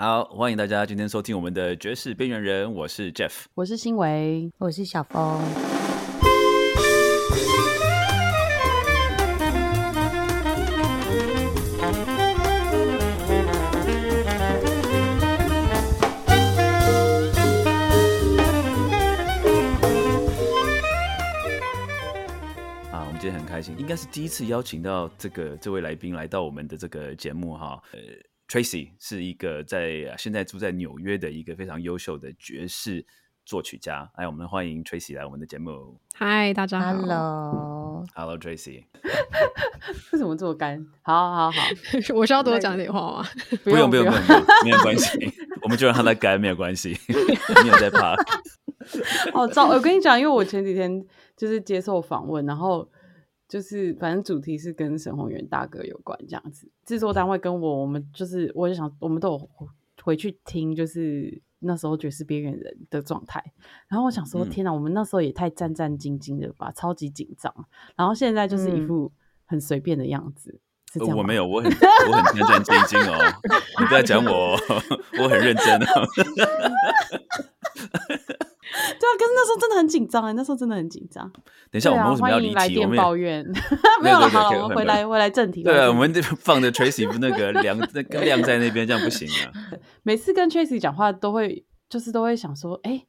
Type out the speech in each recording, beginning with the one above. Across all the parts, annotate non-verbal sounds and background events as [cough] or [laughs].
好，欢迎大家今天收听我们的爵士边缘人，我是 Jeff。我是新维，我是小峰。啊，我们今天很开心，应该是第一次邀请到这个这位来宾来到我们的这个节目哈。呃，Tracy 是一个在现在住在纽约的一个非常优秀的爵士作曲家。哎，我们欢迎 Tracy 来我们的节目。嗨，大家好。Hello，Hello Tracy，[laughs] 为什么这么干？好好好，[laughs] 我需要多讲点话吗？[laughs] 不用不用不用，没有关系，我们就让他在干没有关系，没有在怕。哦，糟！我跟你讲，因为我前几天就是接受访问，然后就是反正主题是跟沈宏源大哥有关这样子。制作单位跟我，我们就是我就想，我们都有回去听，就是那时候爵士边缘人的状态。然后我想说，嗯天哪，我们那时候也太战战兢兢的吧，超级紧张。然后现在就是一副很随便的样子，是这样呃我没有，我很我很战战兢兢哦，[laughs] 你不要讲我哦，我很认真哦。[laughs] 对啊，可是那时候真的很紧张哎，那时候真的很紧张。等一下，我们为什么要离题？我电们也抱怨，[laughs] 没有好了，我们回来回来正题。对啊，我们这放着 Tracy 那个晾那个晾在那边，这样不行啊。每次跟 Tracy 讲话都会，就是都会想说，哎、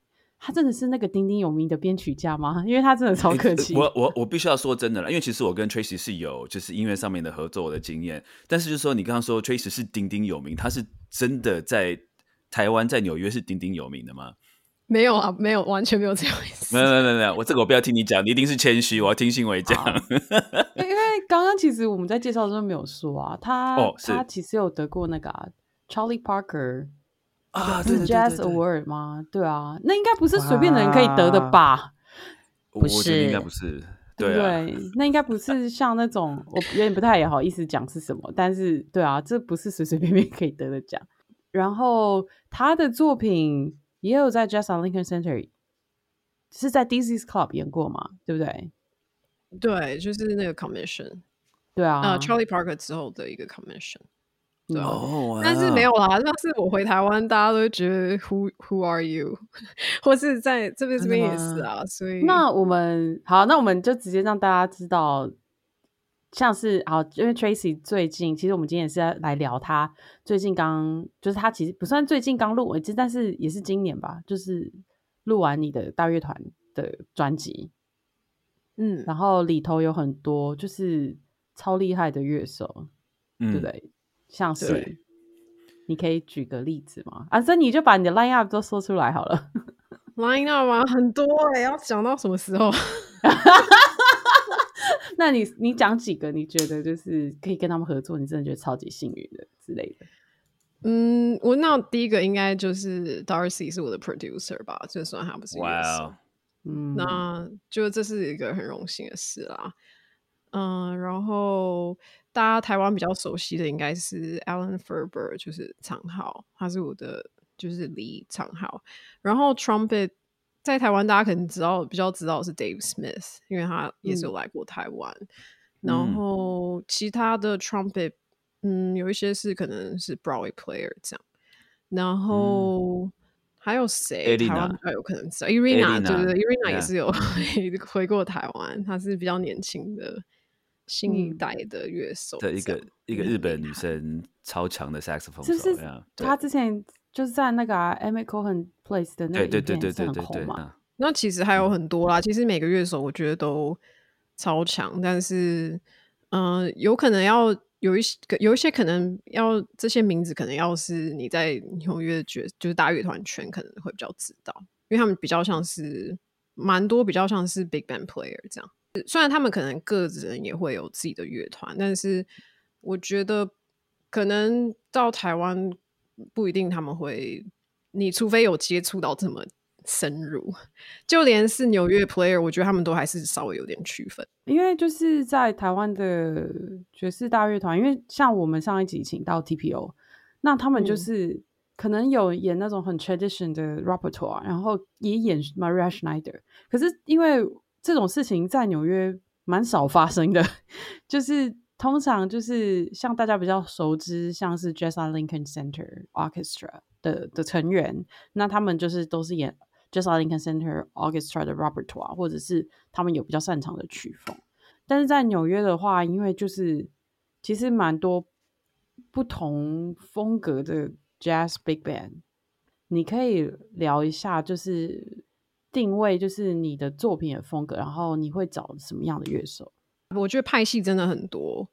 他真的是那个鼎鼎有名的编曲家吗？因为他真的超客气。我我我必须要说真的了，因为其实我跟 Tracy 是有就是音乐上面的合作的经验，但是就是说你刚刚说 Tracy 是鼎鼎有名，他是真的在台湾在纽约是鼎鼎有名的吗？没有啊，没有，完全没有这回事没。有没有没有没有，我这个我不要听你讲，你一定是谦虚，我要听信伟讲。[laughs] 因为刚刚其实我们在介绍的时候没有说啊，他、哦他其实有得过那个、啊、Charlie Parker 啊，是 Jazz Award 吗？对啊，那应该不是随便的人可以得的吧？不觉得应该不是，对不对啊，对？那应该不是像那种，我有点不太也好意思讲是什么，但是对啊，这不是随随便便可以得的奖。然后他的作品也有在 Jazz on Lincoln Center，是在 Dizzy's Club 演过嘛？对不对？对，就是那个 commission，对啊，呃，Charlie Parker 之后的一个 commission。哦，但是。没有啦，那是我回台湾，大家都觉得 Who Who are you？[laughs] 或是在这边这边也是啊，所？以那我们好，那我们就直接让大家知道，像是好，因为 Tracy 最近，其实我们今天也是要来聊他最近刚，就是他其实不算最近刚录完，但是也是今年吧，就是录完你的大乐团的专辑，嗯，然后里头有很多就是超厉害的乐手，嗯对不对？像是你可以举个例子吗？啊，这你就把你的 line up 都说出来好了。line up 吗？很多哎、要讲到什么时候？[laughs] 那你你讲几个你觉得就是可以跟他们合作，你真的觉得超级幸运的之类的？嗯，我那第一个应该就是 Darcy 是我的 producer 吧，就算他不是乐手。哇哦，嗯，那就这是一个很荣幸的事啦。嗯，然后大家台湾比较熟悉的应该是 Alan Ferber，就是长号，他是我的就是离长号。然后 trumpet 在台湾大家可能知道比较知道是 Dave Smith，因为他也是有来过台湾。然嗯后其他的 trumpet，嗯，有一些是可能是 Broadway player 这样。然后、还有谁？台湾比较有可能知道 Irina，对对对 Elena，，Irina 也是有 [laughs] 回过台湾，她是比较年轻的新一嗯。代的乐手的一个一个日本女生超强的 saxophone 是不是手呀，他之前就是在那个、啊、Emmett Cohen Place 的那个对对对对对那其实还有很多啦，其实每个乐手我觉得都超强，但是嗯、呃有可能要有一些有一些可能要这些名字可能要是你在纽约觉就是大乐团圈可能会比较知道，因为他们比较像是蛮多比较像是 big band player 这样。虽然他们可能个人也会有自己的乐团，但是我觉得可能到台湾不一定他们会，你除非有接触到这么深入，就连是纽约 player，我觉得他们都还是稍微有点区分。因为就是在台湾的爵士大乐团，因为像我们上一集请到 TPO，那他们就嗯是可能有演那种很 tradition 的 repertoire，然后也演 Maria Schneider，可是因为这种事情在纽约蛮少发生的，就是通常就是像大家比较熟知，像是 Jazz Lincoln Center Orchestra 的的成员，那他们就是都是演 Jazz Lincoln Center Orchestra 的 repertoire，或者是他们有比较擅长的曲风。但是在纽约的话，因为就是其实蛮多不同风格的 Jazz Big Band，你可以聊一下，就是定位，就是你的作品的风格，然后你会找什么样的乐手？我觉得派系真的很多，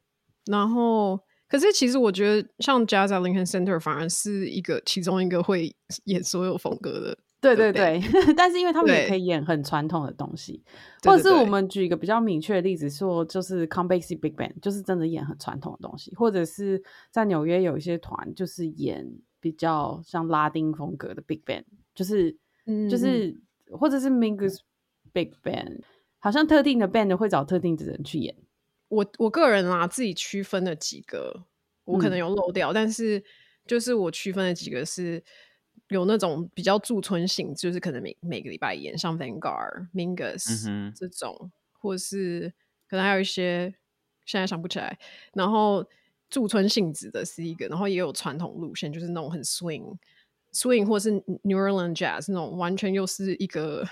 然后可是其实我觉得像 Jazz at Lincoln Center 反而是一个其中一个会演所有风格的。对对对对，[laughs] 但是因为他们也可以演很传统的东西，或者是我们举一个比较明确的例子，说就是 c o m b a s y Big Band，就是真的演很传统的东西，或者是在纽约有一些团就是演比较像拉丁风格的 Big Band，就是嗯就是或者是 Mingus Big Band，好像特定的 band 会找特定的人去演。我我个人啊，自己区分了几个，我可能嗯有漏掉，但是就是我区分了几个是有那种比较驻村性，就是可能每每个礼拜演，像 Vanguard、Mingus、这种，或是可能还有一些现在想不起来，然后驻村性质的是一个，然后也有传统路线，就是那种很 swing。Swing 或是 New Orleans jazz 那种，完全又是一个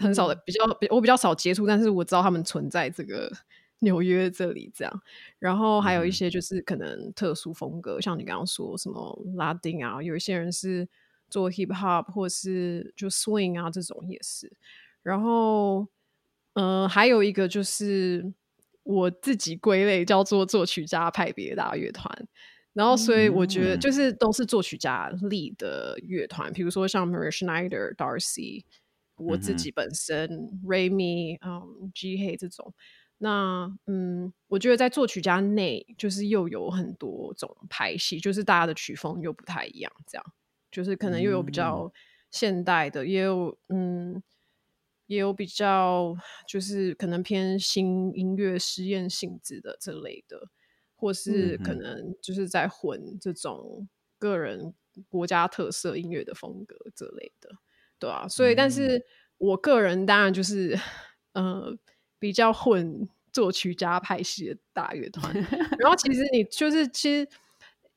很少的、比较比我比较少接触，但是我知道他们存在这个 [laughs] 纽约这里这样。然后还有一嗯些就是可能特殊风格，像你刚刚说什么拉丁啊，有一些人是做 hip hop 或是就 swing 啊这种也是。然后，呃，还有一个就是我自己归类叫做作曲家派别大乐团。然后，所以我觉得嗯。就是都是作曲家力的乐团，比如说像 Maria Schneider、Darcy，我自己本身、Remy、嗯 G 黑这种。那嗯，我觉得在作曲家内，就是又有很多种派系，就是大家的曲风又不太一样，这样。就是可能又有比较现代的，也有嗯，也有比较就是可能偏新音乐实验性质的这类的，或是可能就是在混这种个人国家特色音乐的风格之类的，对啊，所以但是我个人当然就是呃比较混作曲家派系的大乐团，然后其实你就是其实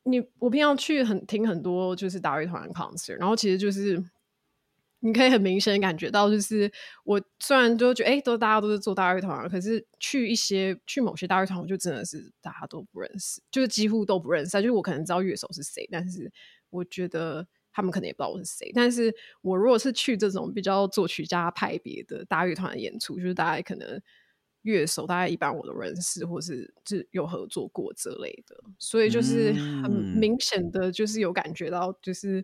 你我平常去很听很多就是大乐团的 concert，然后其实就是。你可以很明显感觉到，就是我虽然就觉得，哎、都大家都是做大乐团啊，可是去一些去某些大乐团，我就真的是大家都不认识，就是几乎都不认识啊。就是我可能知道乐手是谁，但是我觉得他们可能也不知道我是谁。但是我如果是去这种比较作曲家派别的大乐团的演出，就是大家可能乐手大概一般我都认识，或是是有合作过之类的，所以就是很嗯明显的就是有感觉到，就是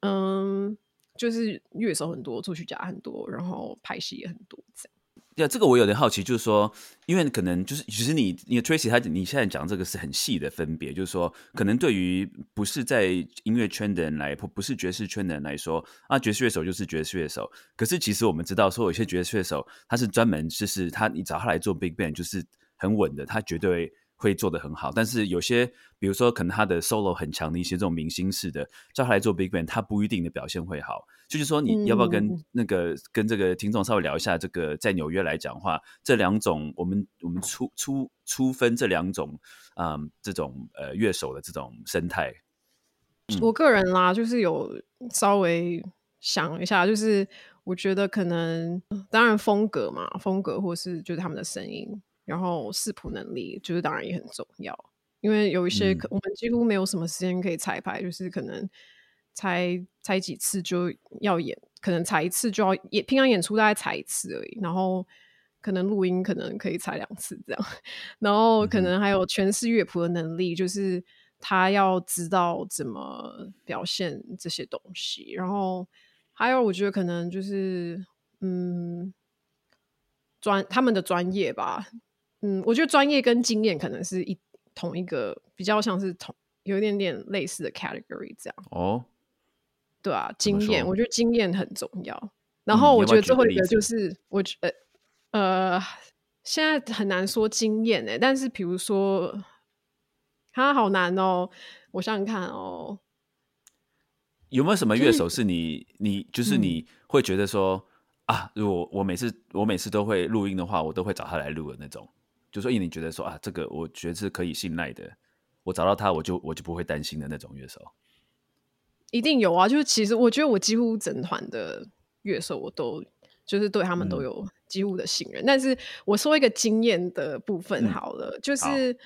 嗯。就是乐手很多，作曲家很多，然后拍戏也很多，这样。对，这个我有点好奇，就是说，因为可能就是，其实你你 Tracy 他你现在讲这个是很细的分别，就是说，可能对于不是在音乐圈的人来，不不是爵士圈的人来说，啊，爵士乐手就是爵士乐手。可是其实我们知道，说有些爵士乐手他是专门就是他你找他来做 Big Band 就是很稳的，他绝对会做得很好。但是有些，比如说可能他的 solo 很强的一些这种明星式的，叫他来做 Big Band，他不一定的表现会好。就是说，你要不要跟嗯那个、跟这个听众稍微聊一下，这个在纽约来讲话，这两种我们我们粗粗粗分这两种啊、嗯这种呃乐手的这种生态。我个人啦，就是有稍微想一下，就是我觉得可能，当然风格嘛，风格或是就是他们的声音，然后视谱能力，就是当然也很重要。因为有一些嗯。可、我们几乎没有什么时间可以彩排，就是可能才才几次就要演，可能踩一次就要演，平常演出大概踩一次而已，然后可能录音可能可以踩两次这样，然后可能还有诠释乐谱的能力，就是他要知道怎么表现这些东西，然后还有我觉得可能就是嗯专他们的专业吧，嗯，我觉得专业跟经验可能是一同一个比较像是同有一点点类似的 category 这样。哦，对啊，经验，我觉得经验很重要。然嗯后我觉得最后一个就是，我觉得呃，现在很难说经验哎，但是比如说，它好难哦，我想想看哦，有没有什么乐手是你你就是嗯。你会觉得说、啊，如果我每次我每次都会录音的话，我都会找他来录的那种，就说，因为你觉得说啊，这个我觉得是可以信赖的，我找到他，我就我就不会担心的那种乐手。一定有啊，就是其实我觉得我几乎整团的乐手我都就是对他们都嗯有几乎的信任。但是我说一个经验的部分嗯好了，就是。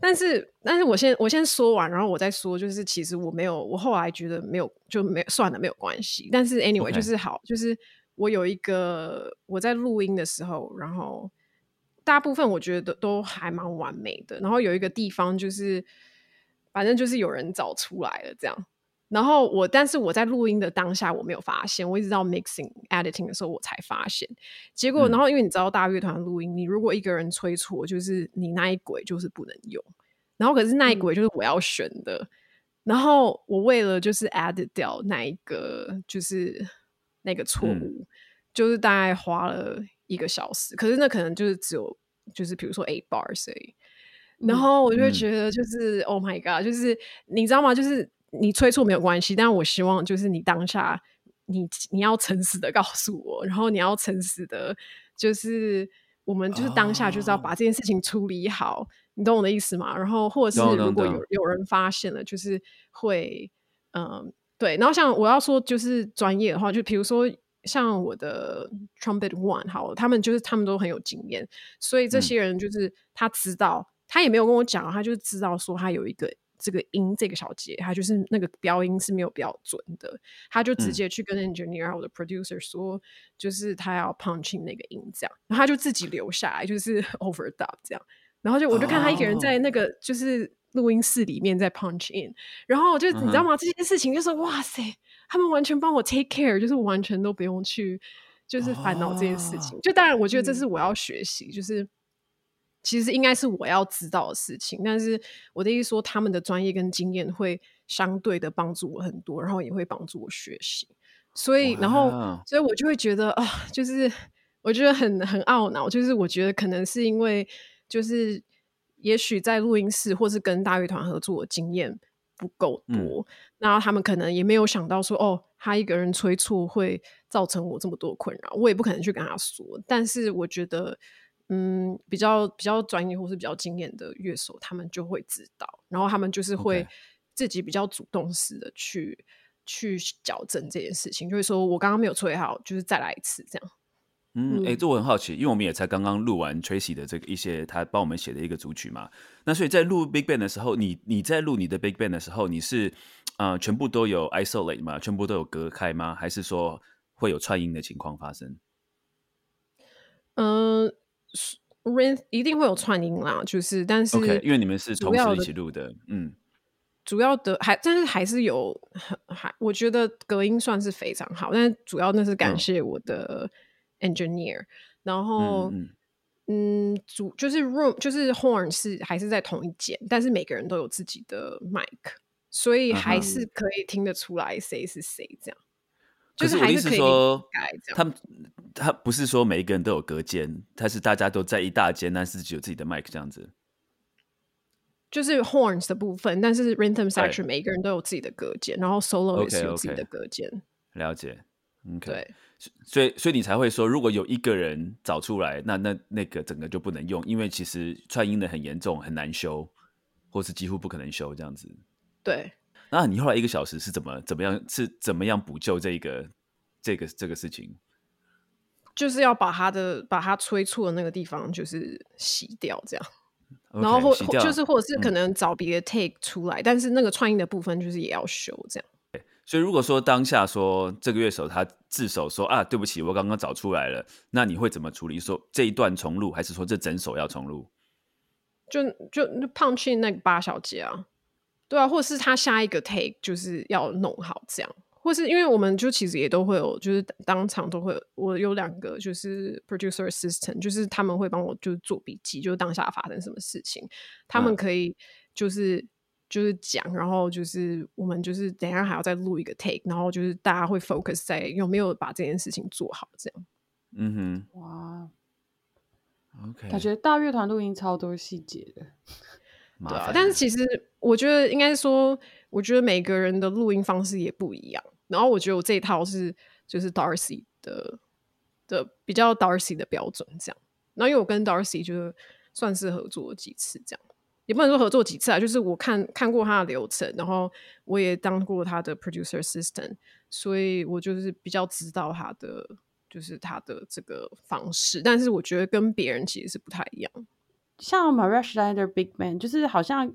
但是，但是我先我先说完，然后我再说，就是其实我没有，我后来觉得没有，就没有算了，没有关系。但是 anyway，OK 就是好，就是我有一个我在录音的时候，然后大部分我觉得都还蛮完美的。然后有一个地方就是，反正就是有人找出来了这样。然后我，但是我在录音的当下我没有发现，我一直到 mixing editing 的时候我才发现。结果，嗯然后因为你知道大乐团录音，你如果一个人吹错，就是你那一轨就是不能用。然后可是那一嗯轨就是我要选的，然后我为了就是 add 掉那一个就是那个错嗯误，就是大概花了一个小时。可是那可能就是只有就是比如说 eight bars 而已。然嗯后我就会嗯觉得就是 Oh my God，就是你知道吗？就是你催促没有关系，但我希望就是你当下你你要诚实的告诉我，然后你要诚实的，就是我们就是当下就是要哦把这件事情处理好，你懂我的意思吗？然后或者是如果有懂有人发现了，就是会嗯对，然后像我要说就是专业的话，就比如说。像我的 trumpet one 好，他们就是他们都很有经验，所以这嗯。些人就是他知道，他也没有跟我讲，他就知道说他有一个这个音这个小节，他就是那个标音是没有标准的，他就直嗯。接去跟 engineer 我的 producer 说，就是他要 punching 那个音这样，然后他就自己留下来，就是 [laughs] overdub 这样，然后就我就看他一个人在哦。那个就是录音室里面在 punch in，然后我就、你知道吗？这件事情就是哇塞，他们完全帮我 take care，就是我完全都不用去就是烦恼这件事情。哦就当然，我觉得这嗯是我要学习，就是其实应该是我要知道的事情。但是我的意思说，他们的专业跟经验会相对的帮助我很多，然后也会帮助我学习。所以，然后，所以我就会觉得啊，就是我觉得很很懊恼，就是我觉得可能是因为就是也许在录音室或是跟大乐团合作的经验不够嗯然后他们可能也没有想到说，哦，他一个人催促会造成我这么多困扰，我也不可能去跟他说。但是我觉得，嗯，比较比较专业或是比较经验的乐手，他们就会知道，然后他们就是会自己比较主动式的去去矫正这件事情，就会说我刚刚没有吹好，就是再来一次这样。嗯，哎、嗯这我很好奇，因为我们也才刚刚录完 Tracy 的这个一些他帮我们写的一个组曲嘛。那所以在录 Big Band 的时候，你你在录你的 Big Band 的时候，你是呃全部都有 isolate 吗？全部都有隔开吗？还是说会有串音的情况发生？嗯、是 rain 一定会有串音啦，就是但是 OK，因为你们是同时一起录的，嗯主要的还，但是还是有很还，我觉得隔音算是非常好，但是主要那是感嗯谢我的 engineer，、然嗯后嗯嗯主就是 room 就是 horn 是还是在同一间，但是每个人都有自己的 mic，所以还是可以听得出来谁是谁这样，就是还是可以说。他们他不是说每一个人都有隔间，他是大家都在一大间，但是只有自己的 mic 这样子。就是 horns 的部分，但是 rhythm section 每一个人都有自己的隔间，然后 solo 也是有自己的隔间。了解，OK，对，所以所以你才会说，如果有一个人找出来，那那那个整个就不能用，因为其实串音的很严重，很难修，或是几乎不可能修这样子。对，那你后来一个小时是怎么怎么样是怎么样补救这个这个这个事情？就是要把他的把他催促的那个地方就是洗掉，这样。然后或就是或者是可嗯能找别的 take 出来，但是那个串音的部分就是也要修这样。所以如果说当下说这个乐手他自首说啊对不起我刚刚找出来了，那你会怎么处理？说这一段重录，还是说这整首要重录？就就就 punch in 那个八小节啊，对啊，或者是他下一个 take 就是要弄好这样，或是因为我们就其实也都会有，就是当场都会有，我有两个就是 producer assistant，就是他们会帮我就是做笔记，就是当下发生什么事情，他们嗯可以就是。就是讲，然后就是我们就是等一下还要再录一个 take，然后就是大家会 focus 在有没有把这件事情做好，这样。嗯哼哇，，OK，感觉大乐团录音超多细节的。[laughs] 对啊麻烦，但是其实我觉得应该说，我觉得每个人的录音方式也不一样。然后我觉得我这一套是就是 Darcy 的的比较 Darcy 的标准这样。然后因为我跟 Darcy 就是算是合作几次这样。也不能说合作几次啊，就是我看看过他的流程，然后我也当过他的 producer assistant，所以我就是比较知道他的就是他的这个方式，但是我觉得跟别人其实是不太一样。像 Maria Schneider Big Man，就是好像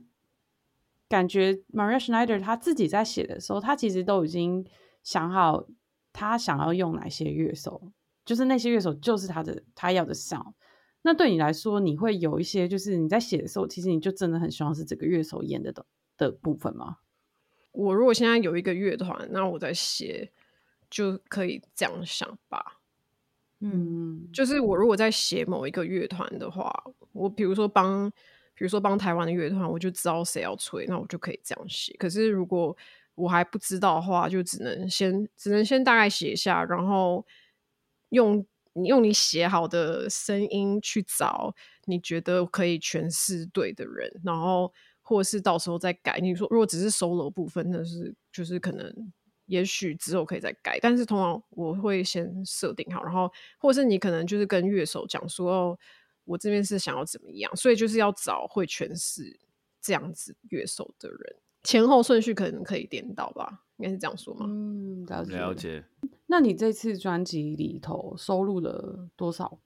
感觉 Maria Schneider 他自己在写的时候，他其实都已经想好他想要用哪些乐手，就是那些乐手就是他的他要的 sound。那对你来说，你会有一些就是你在写的时候，其实你就真的很希望是这个乐手演的的的部分吗？我如果现在有一个乐团，那我在写就可以这样想吧。嗯，就是我如果在写某一个乐团的话，我比如说帮，比如说帮台湾的乐团，我就知道谁要吹，那我就可以这样写。可是如果我还不知道的话，就只能先只能先大概写一下，然后用你用你写好的声音去找你觉得可以诠释对的人，然后或者是到时候再改。你说如果只是 solo 部分，那是就是可能。也许之后可以再改，但是通常我会先设定好，然后或是你可能就是跟乐手讲说，哦，我这边是想要怎么样，所以就是要找会诠释这样子乐手的人，前后顺序可能可以颠倒吧，应该是这样说吗？嗯，了解。那你这次专辑里头收录了多少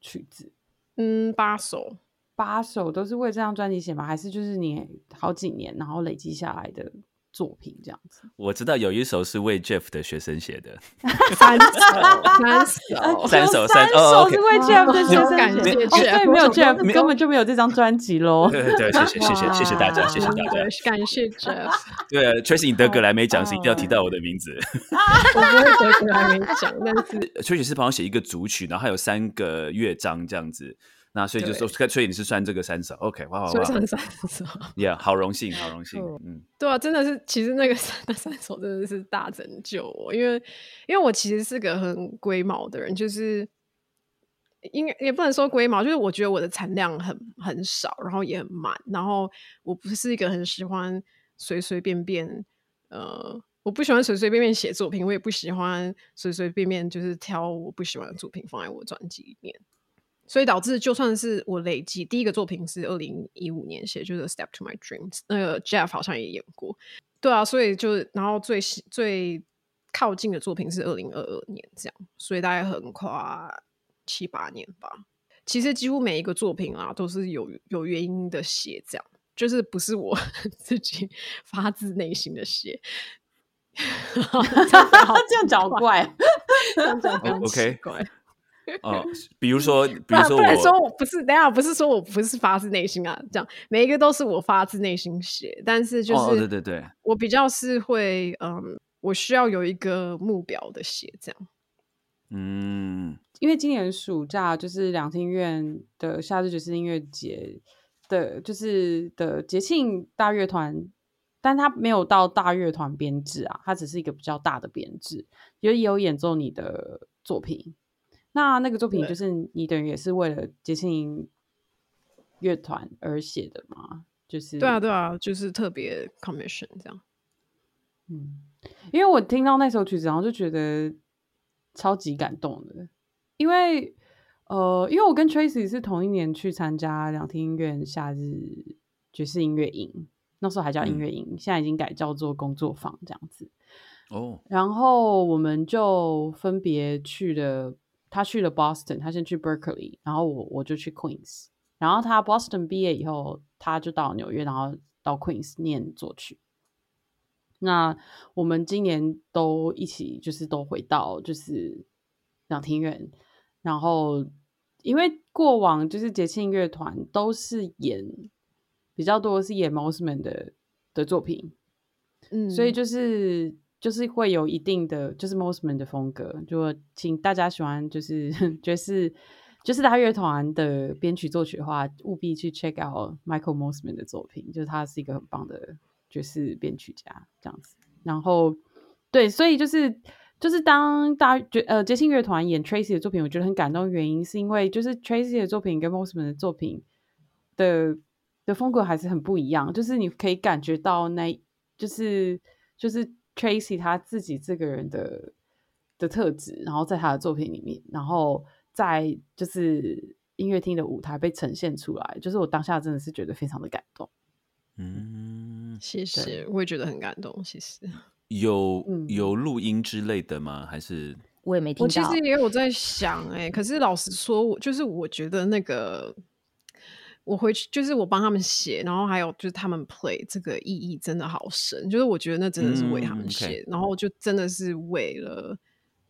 曲子？嗯，八首，八首都是为这张专辑写吗？还是就是你好几年然后累积下来的？作品这样子，我知道有一首是为 Jeff 的学生写的，[laughs] 三首，三首，[laughs] 三首，三首是为 Jeff 的学生写的，对，没有 Jeff 根本就没有这张专辑喽。对对，谢谢谢谢谢谢大家，谢谢大家，感谢 Jeff。[laughs] 对，Tracy 你得格莱美奖是一定要提到我的名字，我不会得格莱美奖，但是 Tracy 是帮我写一个主曲，然后还有三个乐章这样子。那所以就说，所以你是算这个三首，OK，哇哇哇，算三首，[laughs] Yeah，好荣幸，好荣幸，嗯，[laughs] 对啊，真的是，其实那个那三首真的是大拯救我，因为因为我其实是个很龟毛的人，就是应该也不能说龟毛，就是我觉得我的产量很很少，然后也很慢，然后我不是一个很喜欢随随便便，呃，我不喜欢随随便便写作品，我也不喜欢随随便便就是挑我不喜欢的作品放在我专辑里面。所以导致，就算是我累计第一个作品是二零一五年写，就是《Step to My Dreams》，那个 Jeff 好像也演过，对啊，所以就然后最最靠近的作品是二零二二年这样，所以大概横跨七八年吧。其实几乎每一个作品啊，都是有有原因的写，这样就是不是我 [laughs] 自己发自内心的写。[laughs] 这样讲怪，[laughs] 这样讲 OK 怪。哦，比如说，比如说，不能说我不是，等下不是说我不是发自内心啊，这样每一个都是我发自内心写，但是就是对对对，我比较是会，嗯，我需要有一个目标的写，这样。嗯，因为今年暑假就是两厅院的夏日爵士音乐节的，就是的节庆大乐团，但它没有到大乐团编制啊，它只是一个比较大的编制，也有演奏你的作品。那那个作品就是你等于也是为了节庆乐团而写的吗？就是对啊，对啊，就是特别 commission 这样。嗯，因为我听到那首曲子，然后就觉得超级感动的。因为呃，因为我跟 Tracy 是同一年去参加两厅音乐夏日爵士音乐营，那时候还叫音乐营，现在已经改叫做工作坊这样子。哦，然后我们就分别去了。他去了 Boston，他先去 Berkeley，然后我我就去 Queens，然后他 Boston 毕业以后，他就到纽约，然后到 Queens 念作曲。那我们今年都一起，就是都回到就是两庭院，然后因为过往就是节庆乐团都是演比较多是演 Mosman 的的作品，嗯，所以就是。就是会有一定的，就是 Mosman 的风格，就请大家喜欢就是 [laughs] 爵士，就是大乐团的编曲作曲的话，务必去 check out Michael Mosman 的作品，就是他是一个很棒的爵士编曲家，这样子。然后，对，所以就是就是当大爵呃节庆乐团演 Tracy 的作品，我觉得很感动，原因是因为就是 Tracy 的作品跟 Mosman 的作品的的风格还是很不一样，就是你可以感觉到那，就是就是。Tracy 他自己这个人的的特质，然后在他的作品里面，然后在就是音乐厅的舞台被呈现出来，就是我当下真的是觉得非常的感动。嗯，谢谢，我也觉得很感动。其实有嗯有录音之类的吗？还是我也没听到我其实。也有在想、哎，可是老实说，我就是我觉得那个。我回去就是我帮他们写，然后还有就是他们 play 这个意义真的好深，就是我觉得那真的是为他嗯们写，然后就真的是为了，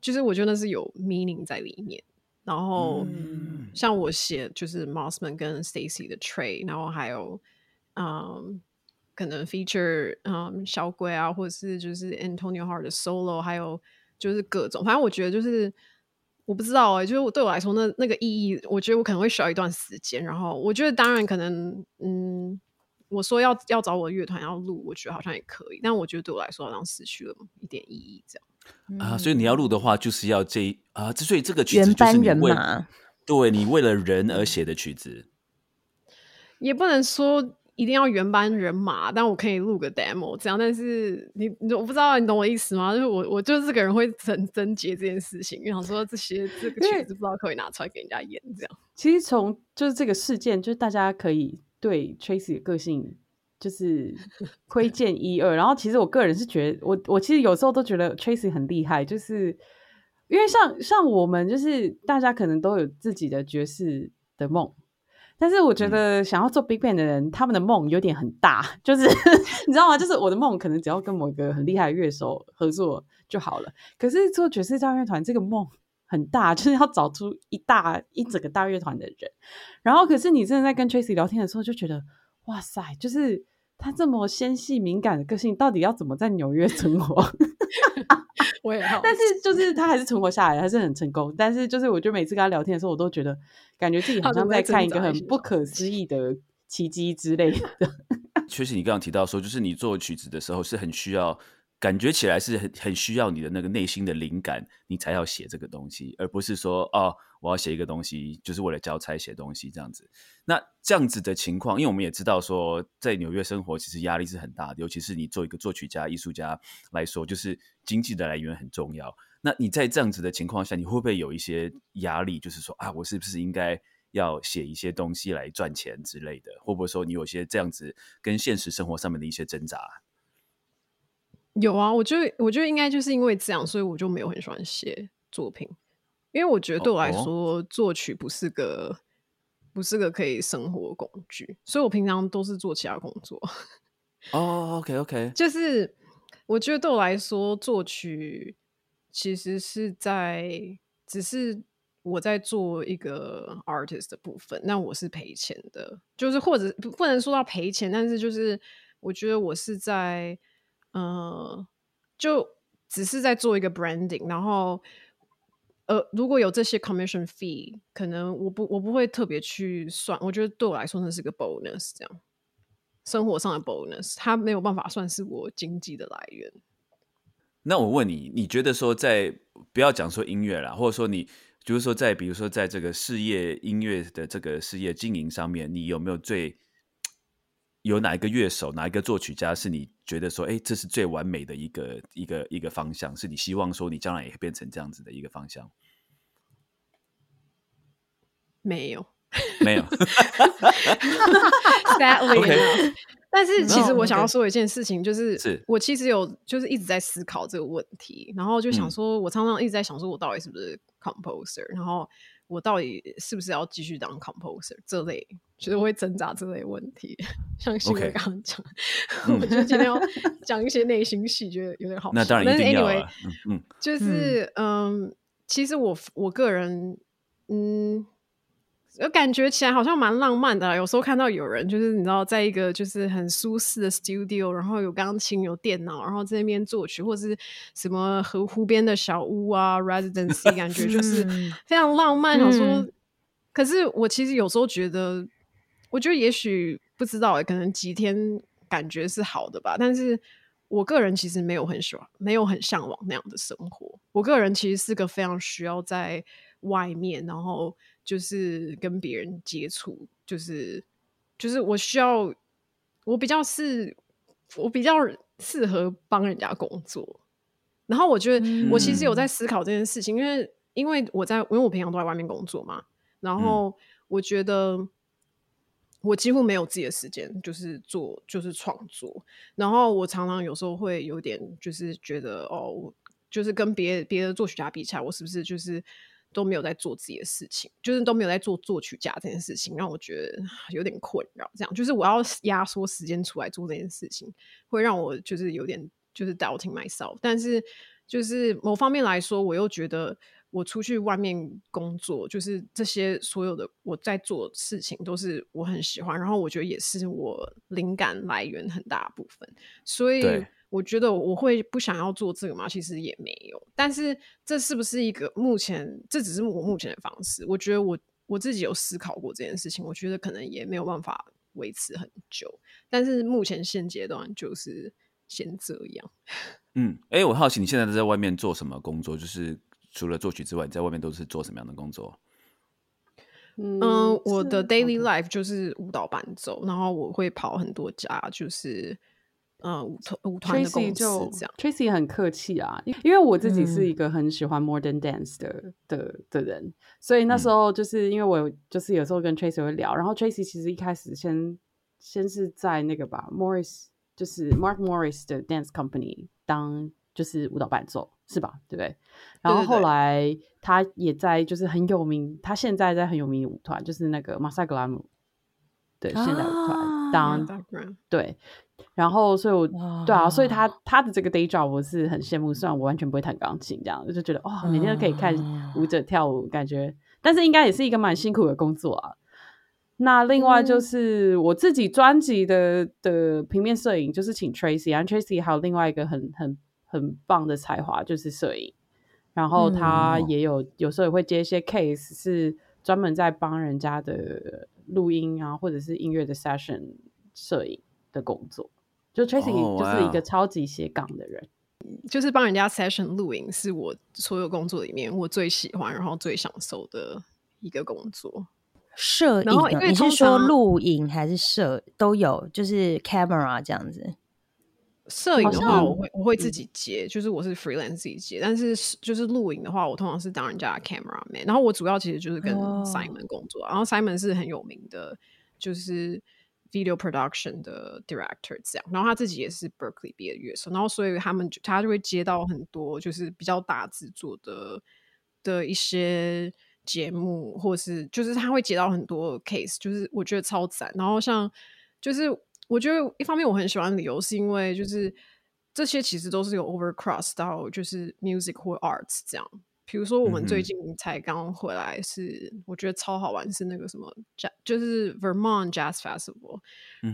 就是我觉得那是有 meaning 在里面。然后嗯像我写就是 Mossman 跟 Stacy 的 Trade，然后还有嗯可能 feature 嗯小鬼啊，或者是就是 Antonio Hart 的 solo，还有就是各种，反正我觉得就是我不知道哎、就是我对我来说那那个意义，我觉得我可能会需要一段时间。然后我觉得当然可能嗯，我说要要找我的乐团要录，我觉得好像也可以，但我觉得对我来说好像失去了一点意义，这样。啊？所以你要录的话，就是要这啊，之所以这个曲子原就是班人你为马对你为了人而写的曲子。也不能说一定要原班人马，但我可以录个 demo 这样。但是你你我不知道你懂我意思吗？就是我我就是这个人会很贞洁这件事情，想说这些这个因为曲子不知道可以拿出来给人家演这样。其实从就是这个事件，就是大家可以对 Tracy 的个性就是窥见一二。然后其实我个人是觉得，我我其实有时候都觉得 Tracy 很厉害，就是因为像像我们就是大家可能都有自己的爵士的梦。但是我觉得想要做 Big Bang 的人，他们的梦有点很大，[laughs] 就是 [laughs] 你知道吗？就是我的梦可能只要跟某一个很厉害的乐手合作就好了。可是做爵士大乐团这个梦很大，[laughs] 就是要找出一大一整个大乐团的人。然后，可是你真的在跟 Tracy 聊天的时候，就觉得哇塞，就是他这么纤细敏感的个性，到底要怎么在纽约存活？[laughs] 我也好，[laughs] 但是就是他还是存活下来，还是很成功。但是就是我就每次跟他聊天的时候，我都觉得感觉自己好像在看一个很不可思议的奇迹之类的。[laughs] 确实，你刚刚提到说，就是你做曲子的时候是很需要，感觉起来是很很需要你的那个内心的灵感，你才要写这个东西，而不是说哦，我要写一个东西，就是为了交差写东西这样子。那这样子的情况，因为我们也知道说，在纽约生活其实压力是很大的，尤其是你做一个作曲家、艺术家来说，就是经济的来源很重要。那你在这样子的情况下，你会不会有一些压力？就是说啊，我是不是应该要写一些东西来赚钱之类的？会不会说你有些这样子跟现实生活上面的一些挣扎？有啊，我觉得我觉得应该就是因为这样，所以我就没有很喜欢写作品，因为我觉得对我来哦说，作曲不是个不是个可以生活工具，所以我平常都是做其他工作。[laughs] 哦，OK OK，就是我觉得对我来说，作曲其实是在只是我在做一个 artist 的部分，那我是赔钱的，就是或者不不能说到赔钱，但是就是我觉得我是在呃，就只是在做一个 branding，然后。呃，如果有这些 commission fee，可能我不我不会特别去算，我觉得对我来说那是个 bonus，这样生活上的 bonus，它没有办法算是我经济的来源。那我问你，你觉得说在不要讲说音乐啦，或者说你就是说在比如说在这个事业音乐的这个事业经营上面，你有没有最有哪一个乐手、哪一个作曲家是你觉得说，哎，这是最完美的一个一个一个方向，是你希望说你将来也会变成这样子的一个方向？没有 [laughs] 没有，[laughs] sadly。但是其实嗯我想要说一件事情，就是是。我其实有就是一直在思考这个问题，然后就想嗯。说，我常常一直在想说，我到底是不是 composer，然后我到底是不是要继续当 composer 这类，就是我会挣扎这类问题。[laughs] 像新伟刚刚讲，嗯。我觉得今天要讲一些内心戏，觉得有点好笑。那当然。但是一定要 anyway，啊，嗯嗯。就是嗯。其实我我个人，嗯，我感觉起来好像蛮浪漫的啦。有时候看到有人就是你知道，在一个就是很舒适的 studio，然后有钢琴、有电脑，然后在那边作曲，或是什么河湖边的小屋啊，residency，感觉就是嗯非常浪漫。想说嗯，可是我其实有时候觉得，我觉得也许不知道欸，可能几天感觉是好的吧，但是我个人其实没有很喜欢，没有很向往那样的生活。我个人其实是个非常需要在外面，然后就是跟别人接触，就是就是我需要，我比较是，我比较适合帮人家工作。然后我觉得我其实有在思考这件事情，因为因为我在因为我平常都在外面工作嘛，然后我觉得我几乎没有自己的时间，就是做就是创作。然后我常常有时候会有点就是觉得哦，就是跟别别的作曲家比起来，我是不是就是都没有在做自己的事情，就是都没有在做作曲家这件事情，让我觉得有点困扰。这样就是我要压缩时间出来做这件事情，会让我就是有点就是 doubting myself。但是就是某方面来说，我又觉得。我出去外面工作，就是这些所有的我在做事情都是我很喜欢，然后我觉得也是我灵感来源很大部分，所以我觉得我会不想要做这个吗，其实也没有。但是这是不是一个目前？这只是我目前的方式。我觉得我我自己有思考过这件事情，我觉得可能也没有办法维持很久。但是目前现阶段就是先这样。[laughs] 嗯，哎，我好奇你现在在外面做什么工作？就是。除了作曲之外，你在外面都是做什么样的工作？嗯，我的 daily life 就是舞蹈伴奏，然后我会跑很多家，就是呃舞团舞团的公司这样。Tracy 很客气啊，因为我自己是一个很喜欢 modern dance 的的的人，所以那时候就是因为我就是有时候跟 Tracy 会聊，然后 Tracy 其实一开始先先是在那个吧，Morris 就是 Mark Morris 的 dance company 当就是舞蹈伴奏。是吧？对不对？然后后来他也在，就是很有名。他现在在很有名的舞团，就是那个马赛格拉姆，对，现代舞团当对。然后，所以我对啊，所以他他的这个 day job 我是很羡慕。虽然我完全不会弹钢琴，这样就觉得哇，每天都可以看舞者跳舞，感觉。但是应该也是一个蛮辛苦的工作啊。那另外就是我自己专辑的的平面摄影，就是请 Tracy，然后 Tracy 还有另外一个很很。很棒的才华就是摄影，然后他也有有时候也会接一些 case，是专门在帮人家的录音啊，或者是音乐的 session 摄影的工作。就 Tracy 就是一个超级斜杠的人，就是帮人家 session 录影，是我所有工作里面我最喜欢，然后最享受的一个工作。摄影，你是说录影还是摄都有？就是 camera 这样子。摄影的话，我会我会自己接，就是我是 freelance 自己接。但是就是录影的话，我通常是当人家的 camera man。然后我主要其实就是跟 Simon 工作，然后 Simon 是很有名的，就是 video production 的 director 这样。然后他自己也是 Berkeley 毕业乐手，然后所以他们就他就会接到很多就是比较大制作的的一些节目，或是就是他会接到很多 case，就是我觉得超赞。然后像就是。我觉得一方面我很喜欢理由是因为就是这些其实都是有 overcross 到就是 music 或 arts 这样。比如说我们最近才刚回来，是我觉得超好玩，是那个什么就是 Vermont Jazz Festival。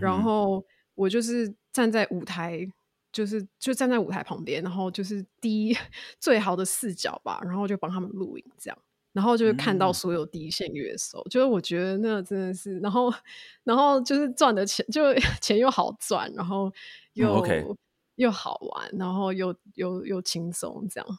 然后我就是站在舞台，就是就站在舞台旁边，然后就是第一 [laughs] 最好的视角吧，然后就帮他们录影这样。然后就是看到所有第一线乐手，就是我觉得那真的是，然后，然后就是赚的钱，就 [laughs] 钱又好赚，然后又又好玩，然后又又又轻松这样。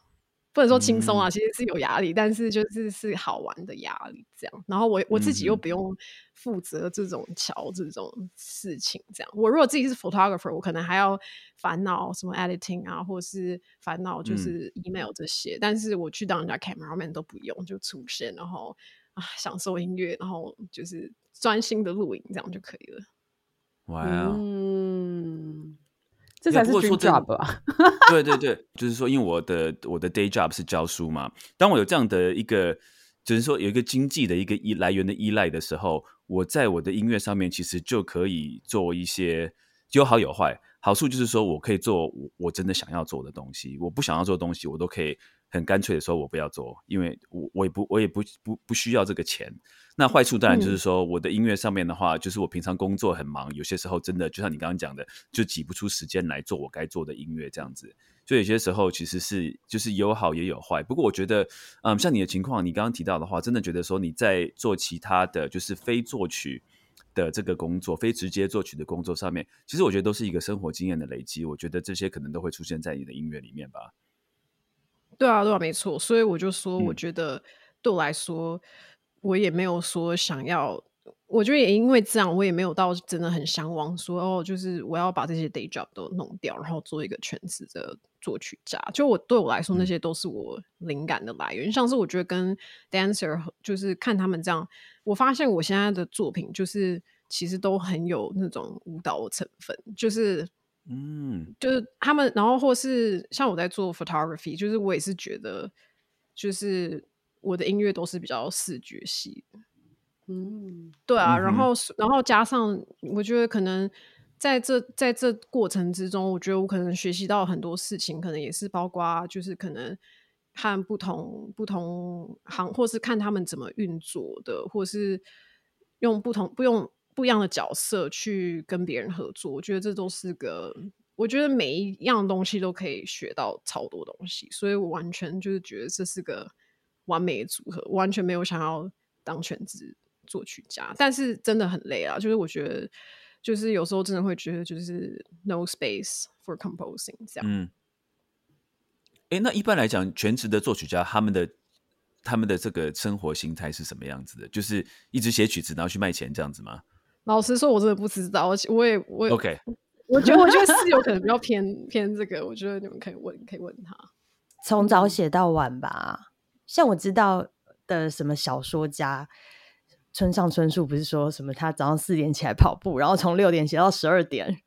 不能说轻松啊，其实是有压力，但是就是是好玩的压力这样。然后我我自己又不用负责这种桥这种事情，这样。我如果自己是 photographer，我可能还要烦恼什么 editing 啊，或者是烦恼就是 email 这些。但是我去当人家 cameraman 都不用，就出现，然后啊享受音乐，然后就是专心的录影，这样就可以了。哇，嗯。这才是 dream job 吧？[laughs] 对对对，就是说，因为我的我的 day job 是教书嘛。当我有这样的一个，就是说有一个经济的一个依来源的依赖的时候，我在我的音乐上面其实就可以做一些有好有坏。好处就是说我可以做我我真的想要做的东西，我不想要做的东西，我都可以很干脆的说，我不要做，因为我我也不我也不不不需要这个钱。那坏处当然就是说，我的音乐上面的话，就是我平常工作很忙，有些时候真的就像你刚刚讲的，就挤不出时间来做我该做的音乐这样子。所以有些时候其实是就是有好也有坏。不过我觉得，嗯，像你的情况，你刚刚提到的话，真的觉得说你在做其他的就是非作曲的这个工作，非直接作曲的工作上面，其实我觉得都是一个生活经验的累积。我觉得这些可能都会出现在你的音乐里面吧。对啊，对啊，没错。所以我就说，我觉得对我来说。我也没有说想要我觉得也因为这样，我也没有到真的很向往说哦，就是我要把这些 day job 都弄掉，然后做一个全职的作曲家。就我对我来说，那些都是我灵感的来源。像是我觉得跟 dancer 就是看他们这样，我发现我现在的作品就是其实都很有那种舞蹈的成分，就是嗯，就是他们，然后或是像我在做 photography，就是我也是觉得，就是我的音乐都是比较视觉系的。嗯，对啊，然后然后加上，我觉得可能在这在这过程之中，我觉得我可能学习到很多事情，可能也是包括就是可能看不同不同行，或是看他们怎么运作的，或是用不同不用不一样的角色去跟别人合作，我觉得这都是个，我觉得每一样东西都可以学到超多东西，所以我完全就是觉得这是个完美的组合，完全没有想要当全职。作曲家，但是真的很累啊！就是我觉得，就是有时候真的会觉得，就是 no space for composing 这样。嗯，哎，那一般来讲，全职的作曲家，他们的他们的这个生活形态是什么样子的？就是一直写曲子，然后去卖钱这样子吗？老实说，我真的不知道。我我也我 OK，我觉得我觉得是有可能比较偏偏这个。我觉得你们可以问，可以问他，[laughs] 从早写到晚吧。像我知道的什么小说家。村上春树不是说什么他早上四点起来跑步，然后从六点写到十二点，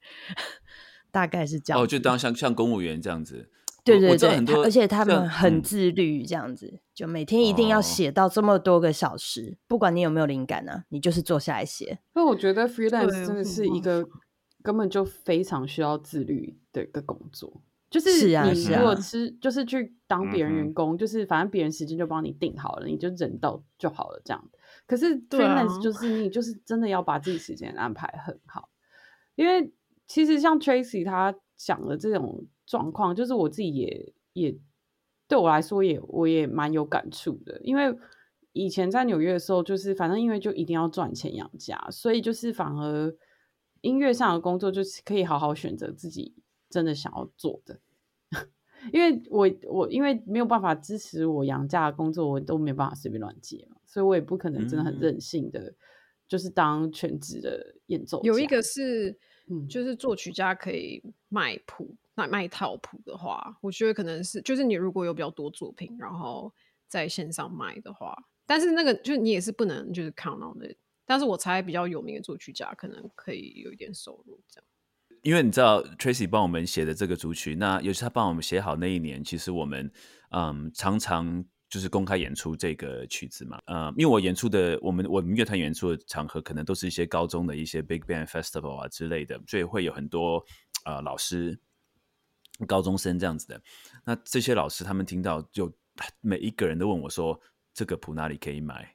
[laughs] 大概是这样。哦，就当像像公务员这样子。对对对，而且他们很自律，这样子就每天一定要写到这么多个小时，不管你有没有灵感呢，你就是坐下来写。那我觉得 freelance 真的是一个根本就非常需要自律的一个工作。就是你如果吃，就是去当别人员工，就是反正别人时间就帮你定好了，你就忍到就好了这样。可是 freelance 就是你就是真的要把自己时间安排很好，因为其实像 Tracy 他讲的这种状况，就是我自己也也对我来说也我也蛮有感触的。因为以前在纽约的时候，就是反正因为就一定要赚钱养家，所以就是反而音乐上的工作就是可以好好选择自己。真的想要做的，[laughs] 因为我我因为没有办法支持我养家的工作，我都没办法随便乱接嘛，所以我也不可能真的很任性的，就是当全职的演奏。有一个是，就是作曲家可以卖谱，卖卖套谱的话，我觉得可能是，就是你如果有比较多作品，然后在线上卖的话，但是那个就是你也是不能就是 count on 的，但是我猜比较有名的作曲家可能可以有一点收入这样。因为你知道 Tracy 帮我们写的这个主曲，那尤其他帮我们写好那一年，其实我们嗯常常就是公开演出这个曲子嘛，呃，因为我演出的我们我们乐团演出的场合，可能都是一些高中的一些 Big Band Festival 啊之类的，所以会有很多呃老师高中生这样子的。那这些老师他们听到，就每一个人都问我说：“这个谱哪里可以买？”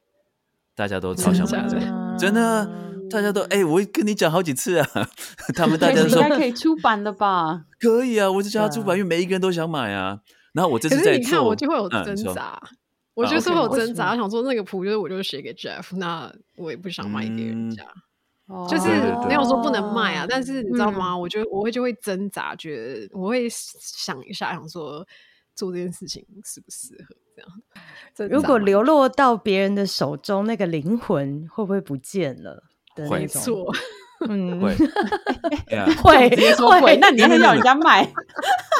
大家都超想买的，真的。大家都哎，我跟你讲好几次啊，[laughs] 他们大家说应该可以出版的吧？可以啊，我就叫他出版，因为每一个人都想买啊。然后我这次在做，我就会有挣扎，我就是会有挣扎，想说那个谱就是我就写给 Jeff，那我也不想卖给人家，就是没有说不能卖啊。但是你知道吗？我觉得我会就会挣扎，觉得我会想一下，想说做这件事情适不适合这样。如果流落到别人的手中，那个灵魂会不会不见了？会错，嗯，[laughs] 会，[laughs] 会直接说会，那你还要人家卖？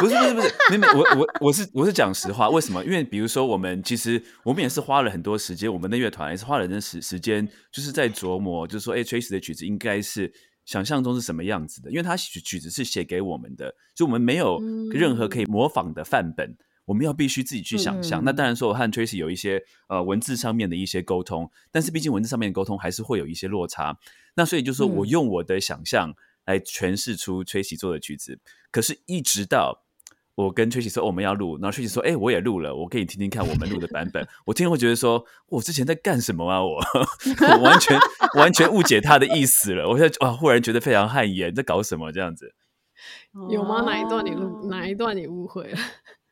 不是不是不是，没没，我我我是我是讲实话，为什么？因为比如说我们其实我们也是花了很多时间，我们的乐团也是花了很时时间，就是在琢磨，就是说，哎，Tracy 的曲子应该是想象中是什么样子的？因为他曲曲子是写给我们的，就我们没有任何可以模仿的范本。我们要必须自己去想象。那当然说，我和 Tracy 有一些呃文字上面的一些沟通，但是毕竟文字上面的沟通还是会有一些落差。那所以就是说我用我的想象来诠释出 Tracy 做的曲子。可是，一直到我跟 Tracy 说我们要录，然后 Tracy 说：“哎，我也录了，我给你听听看我们录的版本。”我听了会觉得说：“我之前在干什么啊？我 [laughs] 我完全 [laughs] 完全误解他的意思了。”我现在啊，忽然觉得非常汗颜，在搞什么这样子？有吗？哪一段你录？哪一段你误会了？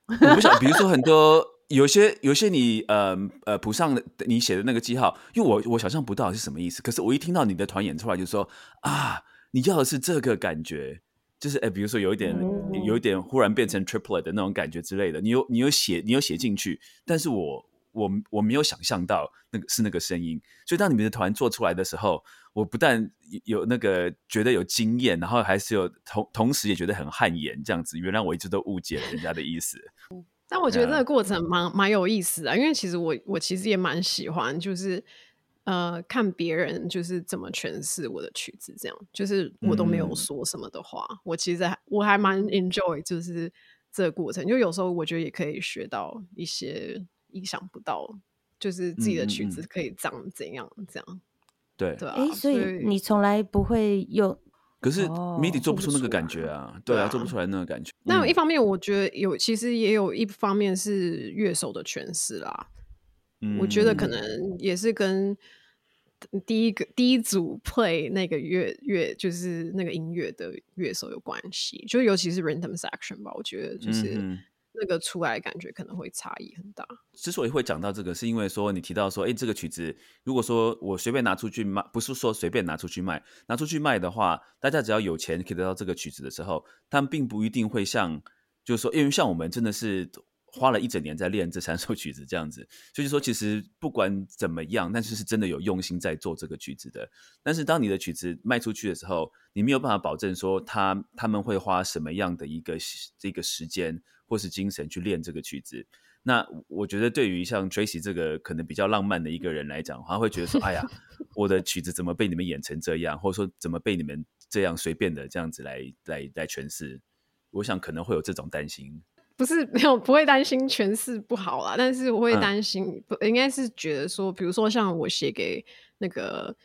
[laughs] 我不想，比如说很多有些有些你呃呃谱上的你写的那个记号，因为我我想象不到是什么意思。可是我一听到你的团演出来，就说啊，你要的是这个感觉，就是哎，比如说有一点有一点忽然变成 triplet 的那种感觉之类的。你有你有写你有写进去，但是我我我没有想象到那个是那个声音，所以当你们的团做出来的时候，我不但有那个觉得有经验，然后还是有同同时也觉得很汗颜，这样子。原来我一直都误解了人家的意思。[laughs] 但我觉得这个过程蛮蛮有意思的，因为其实我我其实也蛮喜欢，就是呃看别人就是怎么诠释我的曲子，这样就是我都没有说什么的话，我其实还我还蛮 enjoy 就是这个过程，就有时候我觉得也可以学到一些意想不到，就是自己的曲子可以长怎样这样。对对啊，哎，所以你从来不会用。可是哦 MIDI 做不出那个感觉啊，对啊，对啊做不出来那个感觉。那嗯一方面，我觉得有，其实也有一方面是乐手的诠释啦。我觉得可嗯能也是跟第一个第一组 play 那个乐乐就是那个音乐的乐手有关系，就尤其是 random section 吧，我觉得就是那个出来感觉可能会差异很大。之所以会讲到这个，是因为说你提到说，哎，这个曲子如果说我随便拿出去卖，不是说随便拿出去卖，拿出去卖的话，大家只要有钱可以得到这个曲子的时候，他们并不一定会像，就是说，因为像我们真的是花了一整年在练这三首曲子这样子，就是说，其实不管怎么样，但是是真的有用心在做这个曲子的。但是当你的曲子卖出去的时候，你没有办法保证说他他们会花什么样的一个这个时间或是精神去练这个曲子。那我觉得，对于像 Tracy 这个可能比较浪漫的一个人来讲，他会觉得说：“哎呀，我的曲子怎么被你们演成这样，或者说怎么被你们这样随便的这样子来来来诠释？”我想可能会有这种担心。不是没有不会担心诠释不好啦，但是我会嗯担心，不应该是觉得说，比如说像我写给那个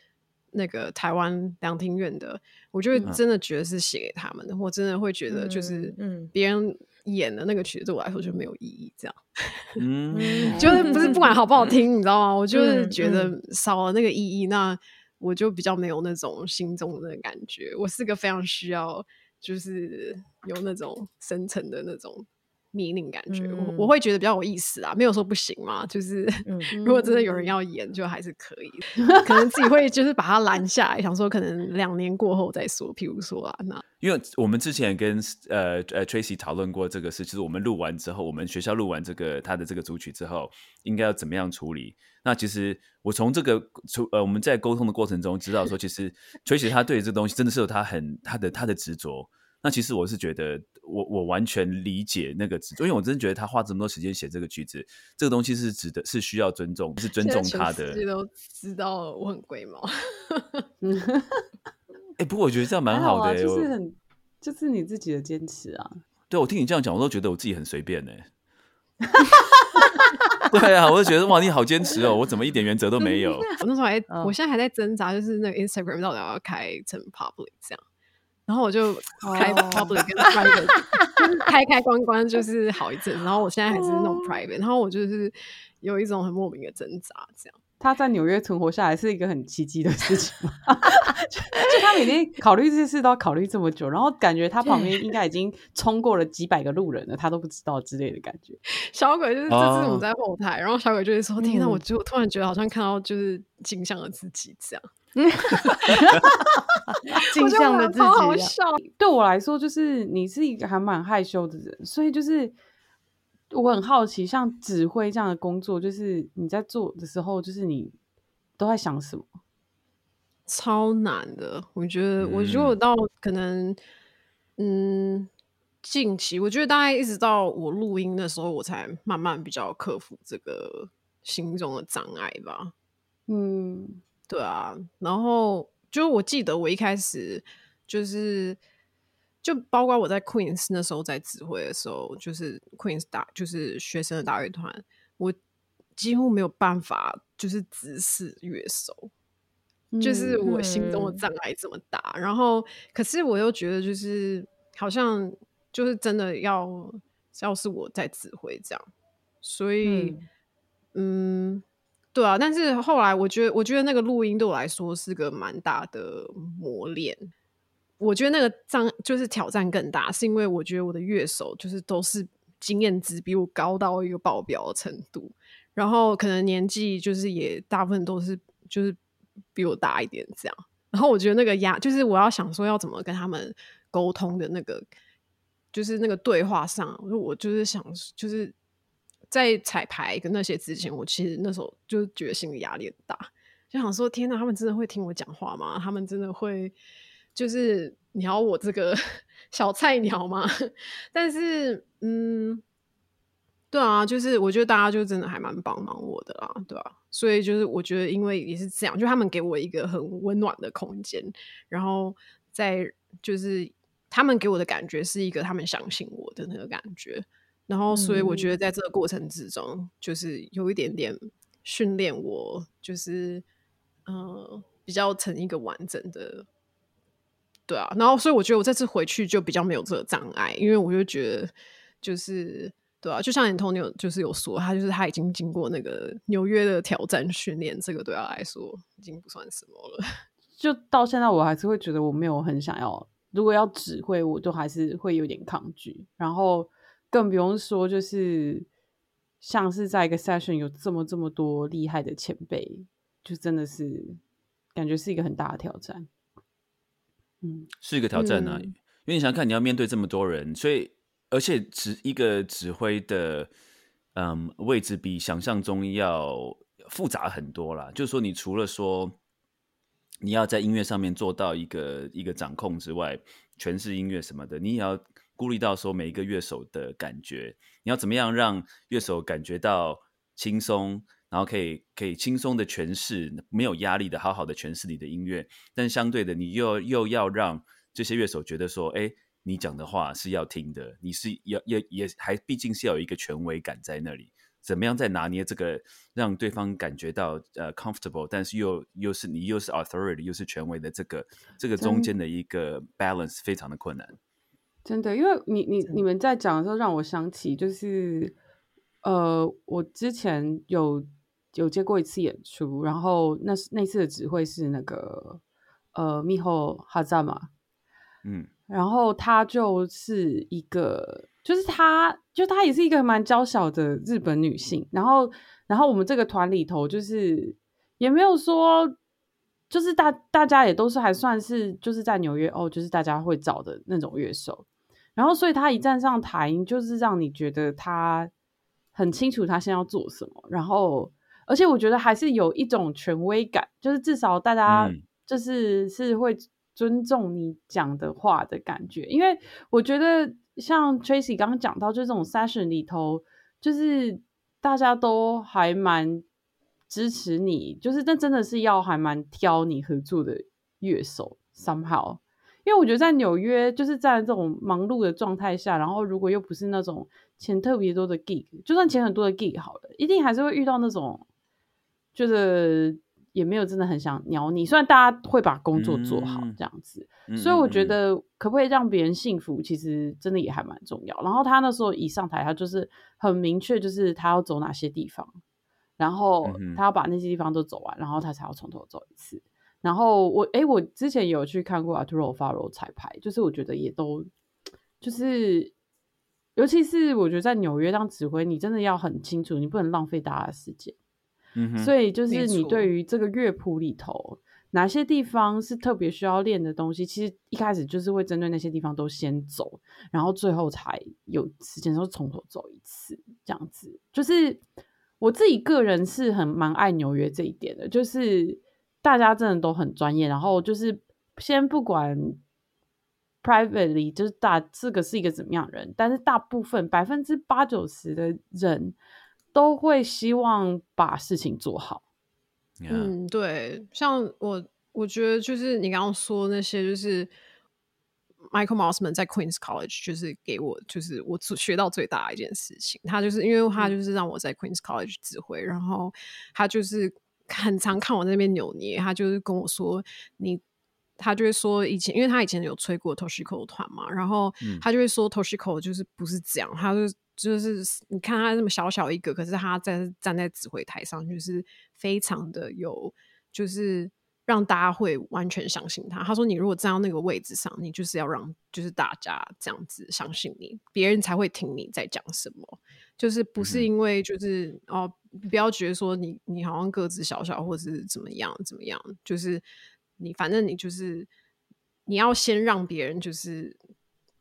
那个台湾两厅院的，我就真的觉得是写给他们的，我真的会觉得就是嗯嗯别人演的那个曲子对我来说就没有意义，这样 [laughs] 嗯，就是不是不管好不好听，你知道吗？我就是嗯觉得少了那个意义，那我就比较没有那种心中的感觉。我是个非常需要就是有那种深层的那种。Meaning 感觉，我我嗯会觉得比较有意思啊，没有说不行嘛，就是、嗯 [laughs] 如果真的有人要演，就还是可以，可能自己会就是把它拦下来，想说可能两年过后再说，譬如说啊，那因为我们之前跟呃呃 Tracy 讨论过这个事，就是我们录完之后，我们学校录完这个他的这个主曲之后，应该要怎么样处理？那其实我从这个出呃我们在沟通的过程中知道说，其实 Tracy 他对这个东西真的是有他很他的他的执着。那其实我是觉得，我我完全理解那个执着，因为我真的觉得他花这么多时间写这个句子，这个东西是值得是需要尊重，是尊重他的都知道我很龟毛。[laughs] [laughs] 哎、不过我觉得这样蛮好啊，的、就是很就是你自己的坚持啊。对我听你这样讲，我都觉得我自己很随便呢、[laughs] 对啊，我就觉得哇，你好坚持哦，我怎么一点原则都没有？我那时候还，嗯我现在还在挣扎，就是那个 Instagram 到底要不要开成 public 这样，然后我就开哦 public 跟 private，、就是开开关关就是好一阵，然后我现在还是弄 private，然后我就是有一种很莫名的挣扎，这样。他在纽约存活下来是一个很奇迹的事情嘛？[laughs] 就就他每天考虑这些事都要考虑这么久，然后感觉他旁边应该已经冲过了几百个路人了，他都不知道之类的感觉。[laughs] 小鬼就是这次我哦们在后台，然后小鬼就会说：“天呐，嗯我就突然觉得好像看到就是镜像的自己这样，[laughs] [laughs] 镜像的自己。对我来说，就是你是一个还蛮害羞的人，所以就是我很好奇，像指挥这样的工作，就是你在做的时候，就是你都在想什么？超难的。我觉得，我觉得我嗯到可能，嗯，近期，我觉得大概一直到我录音的时候，我才慢慢比较克服这个心中的障碍吧。嗯，对啊，然后就我记得我一开始就是，就包括我在 Queens 那时候在指挥的时候，就是 Queens 大就是学生的大乐团，我几乎没有办法就是直视乐手，就是嗯我心中的嗯障碍这么大。然后，可是我又觉得就是好像就是真的要要是我在指挥这样，所以嗯对啊。但是后来我觉得，我觉得那个录音对我来说是个蛮大的磨练。我觉得那个障就是挑战更大，是因为我觉得我的乐手就是都是经验值比我高到一个爆表的程度，然后可能年纪就是也大部分都是就是比我大一点这样。然后我觉得那个压就是我要想说要怎么跟他们沟通的那个，就是那个对话上，我就是想就是在彩排跟那些之前，我其实那时候就觉得心理压力很大，就想说天哪，他们真的会听我讲话吗？他们真的会就是鸟我这个 [laughs] 小菜鸟吗？[laughs] 但是嗯。对啊，就是我觉得大家就真的还蛮帮忙我的啦，对吧？所以就是我觉得，因为也是这样，就他们给我一个很温暖的空间，然后在就是他们给我的感觉是一个他们相信我的那个感觉，然后所以我觉得在这个过程之中，就是有一点点训练我，就是呃比较成一个完整的，对啊，然后所以我觉得我这次回去就比较没有这个障碍，因为我就觉得就是。对啊，就像 Antonio 就是有说，他就是他已经经过那个纽约的挑战训练，这个对他来说已经不算什么了。[laughs] 就到现在，我还是会觉得我没有很想要，如果要指挥，我都还是会有点抗拒。然后更不用说，就是像是在一个 session 有这么这么多厉害的前辈，就真的是感觉是一个很大的挑战。嗯，是一个挑战呢，因为你想看你要面对这么多人，所以。而且指一个指挥的，嗯，位置比想象中要复杂很多啦。就是说，你除了说你要在音乐上面做到一个一个掌控之外，诠释音乐什么的，你也要顾虑到说每一个乐手的感觉，你要怎么样让乐手感觉到轻松，然后可以可以轻松的诠释，没有压力的好好的诠释你的音乐。但相对的，你又又要让这些乐手觉得说，哎。你讲的话是要听的，你是要也也还毕竟是要有一个权威感在那里，怎么样在拿捏这个让对方感觉到呃 comfortable，但是又又是你又是 authority 又是权威的这个这个中间的一个 balance 非常的困难。真的，因为你你你们在讲的时候让我想起，就是呃，我之前有有接过一次演出，然后那那次的指挥是那个呃密后哈扎嘛，嗯。然后她就是一个，就是她，就她也是一个蛮娇小的日本女性。然后，然后我们这个团里头，就是也没有说，就是大大家也都是还算是就是在纽约哦，就是大家会找的那种乐手。然后，所以他一站上台，就是让你觉得他很清楚他现在要做什么。然后，而且我觉得还是有一种权威感，就是至少大家就是是会。尊重你讲的话的感觉，因为我觉得像 Tracy 刚刚讲到，就这种 session 里头，就是大家都还蛮支持你，就是那真的是要还蛮挑你合作的乐手 somehow。因为我觉得在纽约，就是在这种忙碌的状态下，然后如果又不是那种钱特别多的 gig，就算钱很多的 gig 好了，一定还是会遇到那种就是。也没有真的很想鸟你，虽然大家会把工作做好这样子，所以我觉得可不可以让别人幸福，其实真的也还蛮重要。然后他那时候一上台，他就是很明确，就是他要走哪些地方，然后他要把那些地方都走完，然后他才要从头走一次。然后我哎，我之前有去看过 Arturo Faro 彩排，就是我觉得也都就是，尤其是我觉得在纽约当指挥，你真的要很清楚，你不能浪费大家的时间。所以就是你对于这个乐谱里头哪些地方是特别需要练的东西，其实一开始就是会针对那些地方都先走，然后最后才有时间时候从头走一次这样子。就是我自己个人是很蛮爱纽约这一点的，就是大家真的都很专业，然后就是先不管 privately 就是大这个是一个怎么样人，但是大部分百分之八九十的人。都会希望把事情做好。嗯，对，像我，我觉得就是你刚刚说那些，就是 Michael Mossman 在 Queen's College，就是给我，就是我学到最大的一件事情。他就是因为他就是让我在 Queen's College 指挥，然后他就是很常看我那边扭捏，他就是跟我说你。他就会说以前，因为他以前有吹过 Toshiko 团嘛，然后他就会说 Toshiko 就是不是这样，他就就是你看他这么小小一个，可是他在站在指挥台上，就是非常的有，就是让大家会完全相信他。他说你如果站到那个位置上，你就是要让就是大家这样子相信你，别人才会听你在讲什么，就是不是因为就是哦，不要觉得说你你好像个子小小或者是怎么样怎么样，就是。你反正你就是你要先让别人就是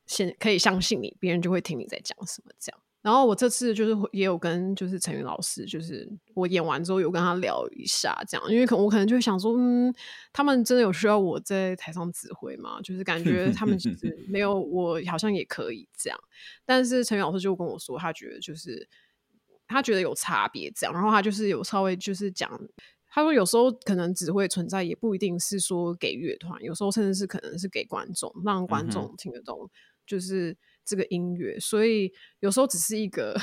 先可以相信你，别人就会听你在讲什么。这样然后我这次就是也有跟就是陈云老师，就是我演完之后有跟他聊一下，这样，因为可我可能就会想说，嗯，他们真的有需要我在台上指挥吗？就是感觉他们其实没有我好像也可以这样，但是陈云老师就跟我说，他觉得就是他觉得有差别这样，然后他就是有稍微就是讲，他说有时候可能指挥存在也不一定是说给乐团，有时候甚至是可能是给观众，让观众听得懂，就是。这个音乐，所以有时候只是一个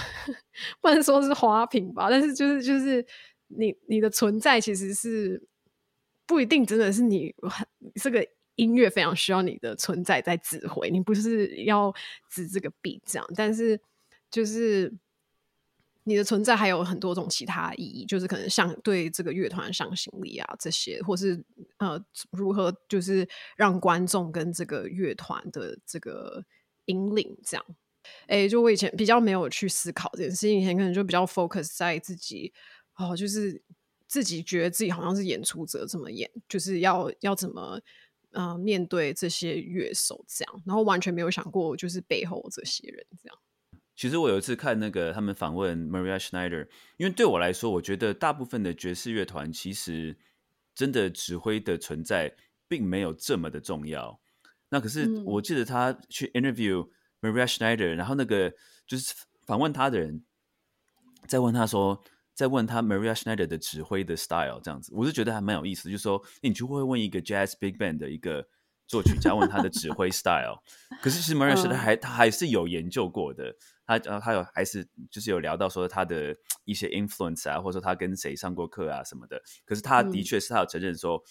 不能说是花瓶吧，但是就是就是你你的存在其实是不一定真的是你这个音乐非常需要你的存在在指挥，你不是要指这个 B 这样，但是就是你的存在还有很多种其他意义，就是可能像对这个乐团向心力啊这些，或是呃如何就是让观众跟这个乐团的这个。引领这样，哎，就我以前比较没有去思考这件事情，以前可能就比较 focus 在自己哦，就是自己觉得自己好像是演出者，怎么演，就是要要怎么呃面对这些乐手这样，然后完全没有想过就是背后这些人这样。其实我有一次看那个他们访问 Maria Schneider，因为对我来说，我觉得大部分的爵士乐团其实真的指挥的存在并没有这么的重要。那可是我记得他去 interview Maria Schneider，然后那个就是访问他的人在问他说，在问他 Maria Schneider 的指挥的 style 这样子，我是觉得还蛮有意思，就是说你就会问一个 jazz big band 的一个作曲家问他的指挥 style，可是其实 Maria Schneider 还他还是有研究过的，他呃他有还是就是有聊到说他的一些 influence 啊，或者说他跟谁上过课啊什么的，可是他的确是他有承认说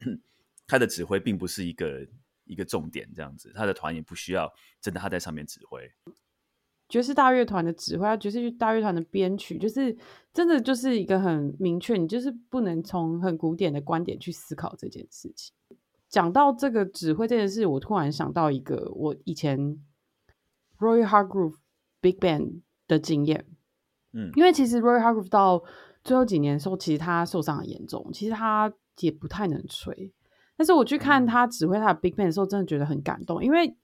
[clears throat] 他的指挥并不是一个。一个重点这样子，他的团也不需要真的他在上面指挥。爵士大乐团的指挥，爵士大乐团的编曲，就是真的就是一个很明确，你就是不能从很古典的观点去思考这件事情。讲到这个指挥这件事，我突然想到一个我以前 Roy Hargrove Big Band 的经验。嗯，因为其实 Roy Hargrove 到最后几年的时候，其实他受伤很严重，其实他也不太能吹。但是我去看他指挥他的 Big Band 的时候，真的觉得很感动，因为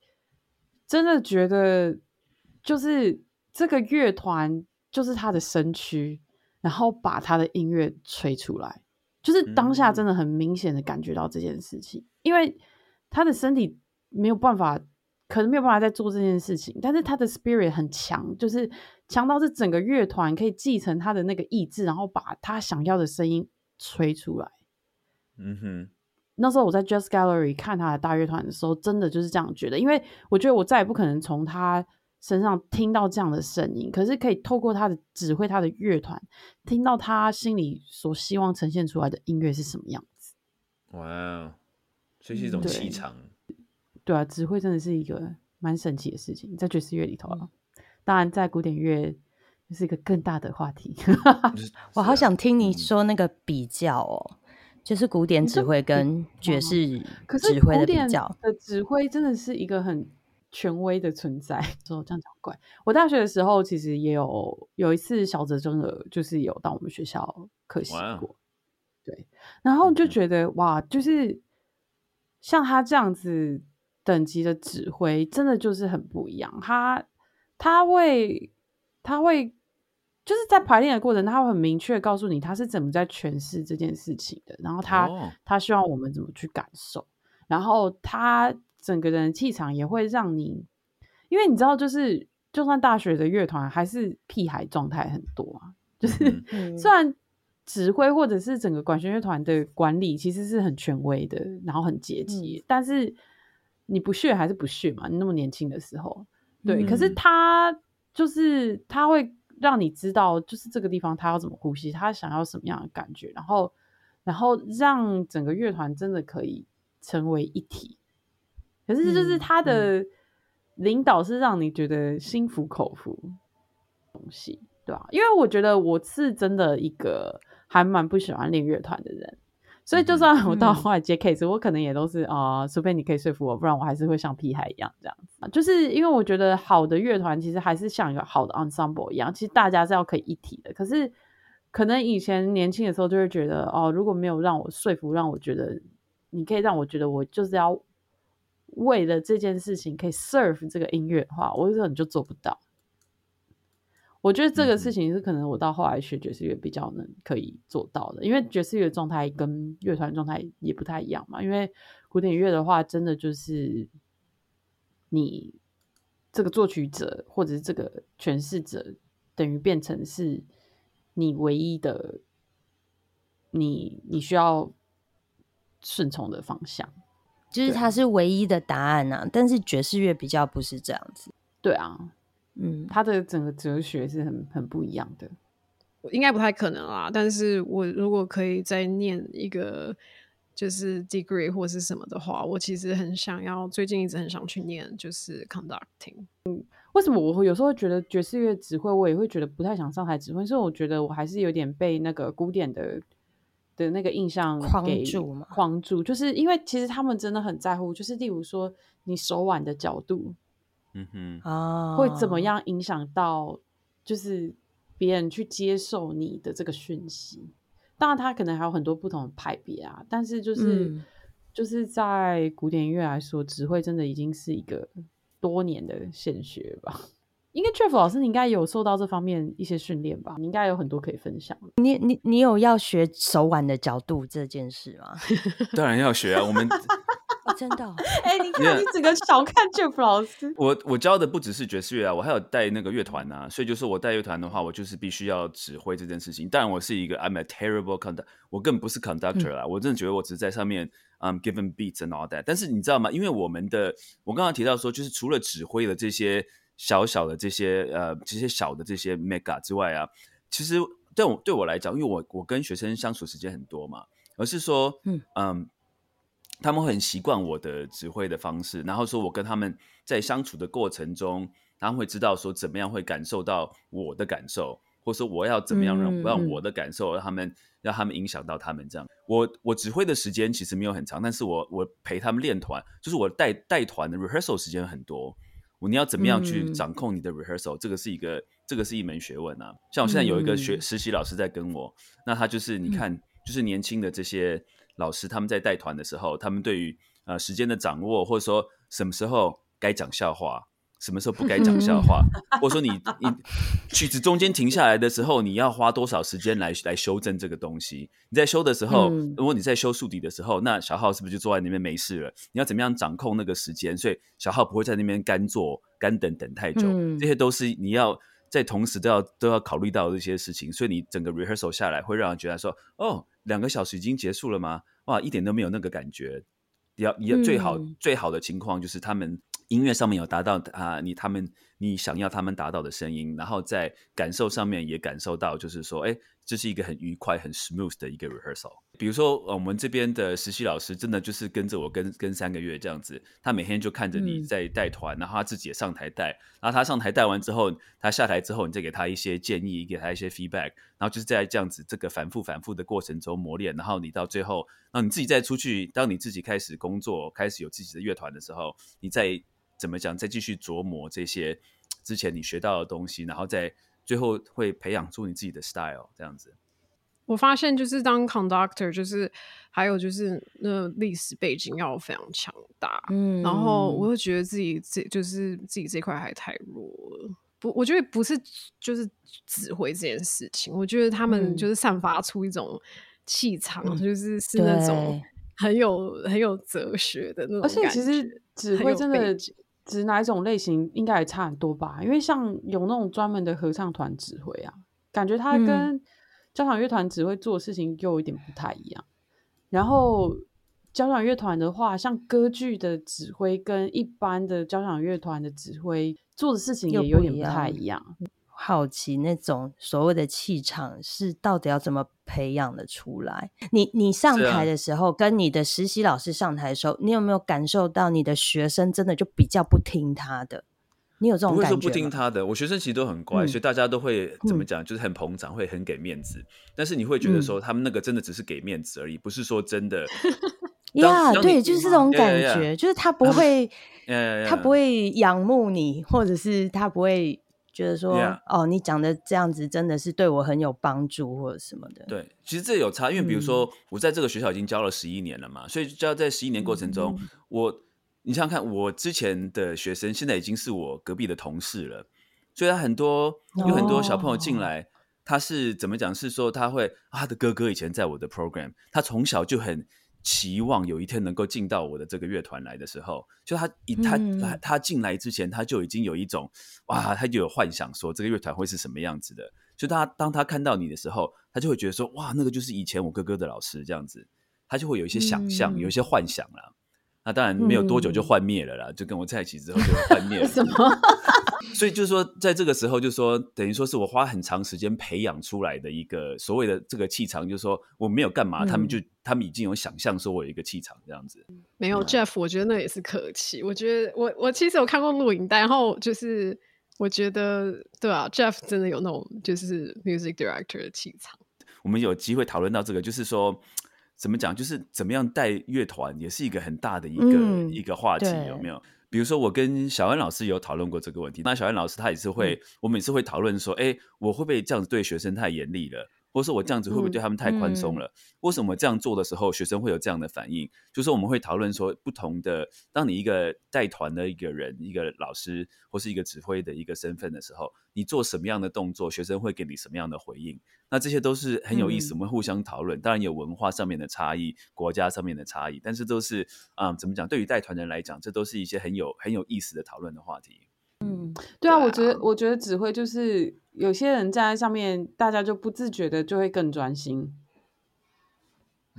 真的觉得就是这个乐团就是他的身躯，然后把他的音乐吹出来，就是当下真的很明显的感觉到这件事情，因为他的身体没有办法，可能没有办法再做这件事情，但是他的 spirit 很强，就是强到是整个乐团可以继承他的那个意志，然后把他想要的声音吹出来。嗯哼。那时候我在 Jazz Gallery 看他的大乐团的时候，真的就是这样觉得，因为我觉得我再也不可能从他身上听到这样的声音，可是可以透过他的指挥他的乐团，听到他心里所希望呈现出来的音乐是什么样子。哇，所以是一种气场。对啊，指挥真的是一个蛮神奇的事情，在爵士乐里头啊，当然在古典乐是一个更大的话题。[laughs] 我好想听你说那个比较哦。就是古典指挥跟爵士指挥的比较，的指挥真的是一个很权威的存在。[laughs] 说这样讲怪，我大学的时候其实也有有一次小泽征尔就是有到我们学校可惜过，对，然后就觉得哇，就是像他这样子等级的指挥，真的就是很不一样。他他会他会。就是在排练的过程，他会很明确告诉你他是怎么在诠释这件事情的，然后他他希望我们怎么去感受，然后他整个人气场也会让你，因为你知道，就是就算大学的乐团还是屁孩状态很多啊，就是虽然指挥或者是整个管弦乐团的管理其实是很权威的，然后很阶级，但是你不屑还是不屑嘛，你那么年轻的时候，对，可是他就是他会。让你知道，就是这个地方他要怎么呼吸，他想要什么样的感觉，然后，然后让整个乐团真的可以成为一体。可是，就是他的领导是让你觉得心服口服东西，对吧？因为我觉得我是真的一个还蛮不喜欢练乐团的人。所以，就算我到后来接 case，我可能也都是啊，除非你可以说服我，不然我还是会像屁孩一样这样子。就是因为我觉得好的乐团其实还是像一个好的 ensemble 一样，其实大家是要可以一体的。可是，可能以前年轻的时候就会觉得，哦，如果没有让我说服，让我觉得你可以让我觉得我就是要为了这件事情可以 serve 这个音乐的话，我可能就做不到。我觉得这个事情是可能我到后来学爵士乐比较能可以做到的，因为爵士乐的状态跟乐团状态也不太一样嘛。因为古典乐的话，真的就是你这个作曲者或者是这个诠释者，等于变成是你唯一的，你你需要顺从的方向。就是它是唯一的答案呐、但是爵士乐比较不是这样子。对啊，嗯，他的整个哲学是很很不一样的。应该不太可能啦。但是我如果可以再念一个就是 degree 或是什么的话，我其实很想要，最近一直很想去念就是 conducting。嗯为什么我会有时候会觉得爵士乐指挥，我也会觉得不太想上台指挥，所以我觉得我还是有点被那个古典的的那个印象框住嘛框住，就是因为其实他们真的很在乎，就是例如说你手腕的角度嗯哼，啊，会怎么？样影响到，就是别人去接受你的这个讯息。当然，他可能还有很多不同的派别啊，但是就是、嗯就是在古典音乐来说，指挥真的已经是一个多年的现学吧。应该 Jeff 老师，你应该有受到这方面一些训练吧？你应该有很多可以分享。你你你有要学手腕的角度这件事吗？[laughs] 当然要学啊。我们哦真的哦、[laughs] 哎、你看你整个小看 Jeff 老师，我我教的不只是爵士乐啊，我还有带那个乐团啊，所以就是我带乐团的话，我就是必须要指挥这件事情。当然，我是一个 I'm a terrible conductor，我根本不是 conductor 啦，我真的觉得我只是在上面嗯、um, given beats and all that。但是你知道吗？因为我们的我刚刚提到说，就是除了指挥的这些小小的这些呃这些小的这些 mega 之外啊，其实对我对我来讲，因为我我跟学生相处时间很多嘛，而是说嗯嗯他们会很习惯我的指挥的方式，然后说我跟他们在相处的过程中，他们会知道说怎么样会感受到我的感受，或者说我要怎么样让、嗯让我的感受让他们让他们影响到他们这样。我我指挥的时间其实没有很长，但是我我陪他们练团，就是我带带团的 rehearsal 时间很多。我你要怎么样去嗯掌控你的 rehearsal？、这个是一个这个是一门学问啊。像我现在有一个学、嗯实习老师在跟我，那他就是你看，就是年轻的这些老师，他们在带团的时候，他们对于呃时间的掌握，或者说什么时候该讲笑话，什么时候不该讲笑话，[laughs] 或者说你你曲子中间停下来的时候，你要花多少时间来来修正这个东西？你在修的时候，嗯如果你在修竖笛的时候，那小号是不是就坐在那边没事了？你要怎么样掌控那个时间？所以小号不会在那边干坐、干等等太久，嗯这些都是你要在同时都要都要考虑到的一些事情。所以你整个 rehearsal 下来，会让人觉得说，哦，两个小时已经结束了吗？哇，一点都没有那个感觉。要要最好、嗯最好的情况就是他们音乐上面有达到啊、你他们你想要他们达到的声音，然后在感受上面也感受到，就是说，哎，这是一个很愉快、很 smooth 的一个 rehearsal。比如说，呃我们这边的实习老师真的就是跟着我跟跟三个月这样子，他每天就看着你嗯在带团，然后他自己也上台带，然后他上台带完之后，他下台之后，你再给他一些建议，给他一些 feedback，然后就是在这样子这个反复反复的过程中磨练，然后你到最后，然后你自己再出去，当你自己开始工作，开始有自己的乐团的时候，你再怎么讲，再继续琢磨这些之前你学到的东西，然后再最后会培养出你自己的 style，这样子。我发现就是当 conductor，就是还有就是那历史背景要非常强大，嗯然后我又觉得自己这就是自己这块还太弱了。不，我觉得不是就是指挥这件事情，我觉得他们嗯就是散发出一种气场，嗯就是是那种很有很有哲学的那种而感觉。且其实指挥真的指哪一种类型应该也差很多吧？因为像有那种专门的合唱团指挥啊，感觉他嗯跟交响乐团指挥做的事情又有一点不太一样。然后交响乐团的话，像歌剧的指挥跟一般的交响乐团的指挥做的事情也有点不不一样太一样。好奇那种所谓的气场是到底要怎么培养的出来？你你上台的时候，跟你的实习老师上台的时候，你有没有感受到你的学生真的就比较不听他的？你有这种感觉？不会说不听他的，我学生其实都很乖，嗯所以大家都会怎么嗯讲，就是很捧场，会很给面子。但是你会觉得嗯说，他们那个真的只是给面子而已，不是说真的。[laughs] 呀对，就是这种呀感觉，就是他不会，呃他不会仰慕你，或者是他不会觉得说 Yeah 哦，你讲的这样子真的是对我很有帮助，或者什么的。对，其实这有差，因为比如嗯说我在这个学校已经教了十一年了嘛，所以教在十一年过程中，我你想想看，我之前的学生现在已经是我隔壁的同事了。所以他很多有很多小朋友进哦来，他是怎么讲？是说他会、啊他的哥哥以前在我的 program，他从小就很期望有一天能够进到我的这个乐团来的时候，就他一他、嗯他他进来之前，他就已经有一种哇，他就有幻想说这个乐团会是什么样子的。就他当他看到你的时候，他就会觉得说哇，那个就是以前我哥哥的老师这样子，他就会有一些想象，嗯有一些幻想啦。那当然没有多久就幻灭了啦，就跟我在一起之后就幻灭了。[laughs] 什么？所以就是说，在这个时候，就是说，等于说是我花很长时间培养出来的一个所谓的这个气场，就是说我没有干嘛，他们就他们已经有想象说我有一个气场这样子。没有 Jeff，我觉得那也是客气。我觉得我我其实有看过录影带，然后就是我觉得对啊，Jeff 真的有那种就是 music director 的气场。我们有机会讨论到这个，就是说怎么讲，就是怎么样带乐团，也是一个很大的一个、嗯一个话题，有没有？比如说，我跟小安老师有讨论过这个问题。那小安老师他也是会，我们也是会讨论说，哎，我会不会这样子对学生太严厉了？或者说我这样子会不会对他们太宽松了？为什么这样做的时候，学生会有这样的反应？就是我们会讨论说，不同的，当你一个带团的一个人、一个老师或是一个指挥的一个身份的时候，你做什么样的动作，学生会给你什么样的回应？那这些都是很有意思，嗯我们互相讨论。当然有文化上面的差异，国家上面的差异，但是都是啊、嗯怎么讲？对于带团人来讲，这都是一些很有很有意思的讨论的话题。嗯，对啊，对我觉得啊我觉得指挥就是有些人站在上面，大家就不自觉的就会更专心。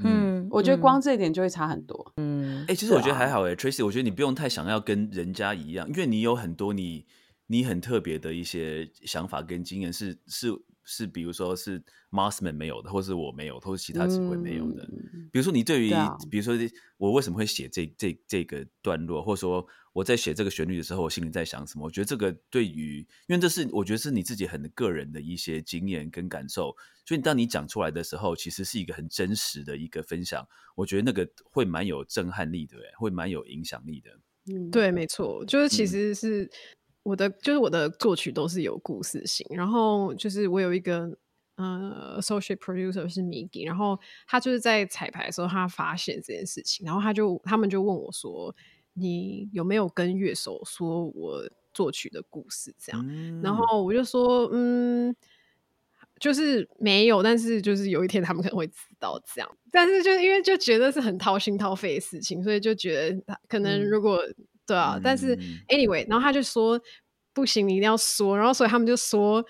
嗯，我觉得光这一点就会差很多。嗯，哎、其实我觉得还好哎、t r a c y 我觉得你不用太想要跟人家一样，因为你有很多你你很特别的一些想法跟经验是是是，比如说是 Marsman 没有的，或是我没有的，或是其他指挥没有的。嗯比如说你对于，对啊比如说我为什么会写这这这个段落，或者说我在写这个旋律的时候，我心里在想什么？我觉得这个对于，因为这是我觉得是你自己很个人的一些经验跟感受，所以当你讲出来的时候，其实是一个很真实的一个分享。我觉得那个会蛮有震撼力的，会蛮有影响力的。嗯，对，没错，就是其嗯实是我的，就是我的作曲都是有故事性。然后就是我有一个呃 associate producer 是 Migi，然后他就是在彩排的时候，他发现这件事情，然后他就他们就问我说：“你有没有跟乐手说我作曲的故事？”这样，嗯然后我就说：“嗯。”就是没有，但是就是有一天他们可能会知道这样，但是就是因为就觉得是很掏心掏肺的事情，所以就觉得他可能嗯如果、对啊，但是嗯。anyway，然后他就说不行，你一定要说，然后所以他们就说，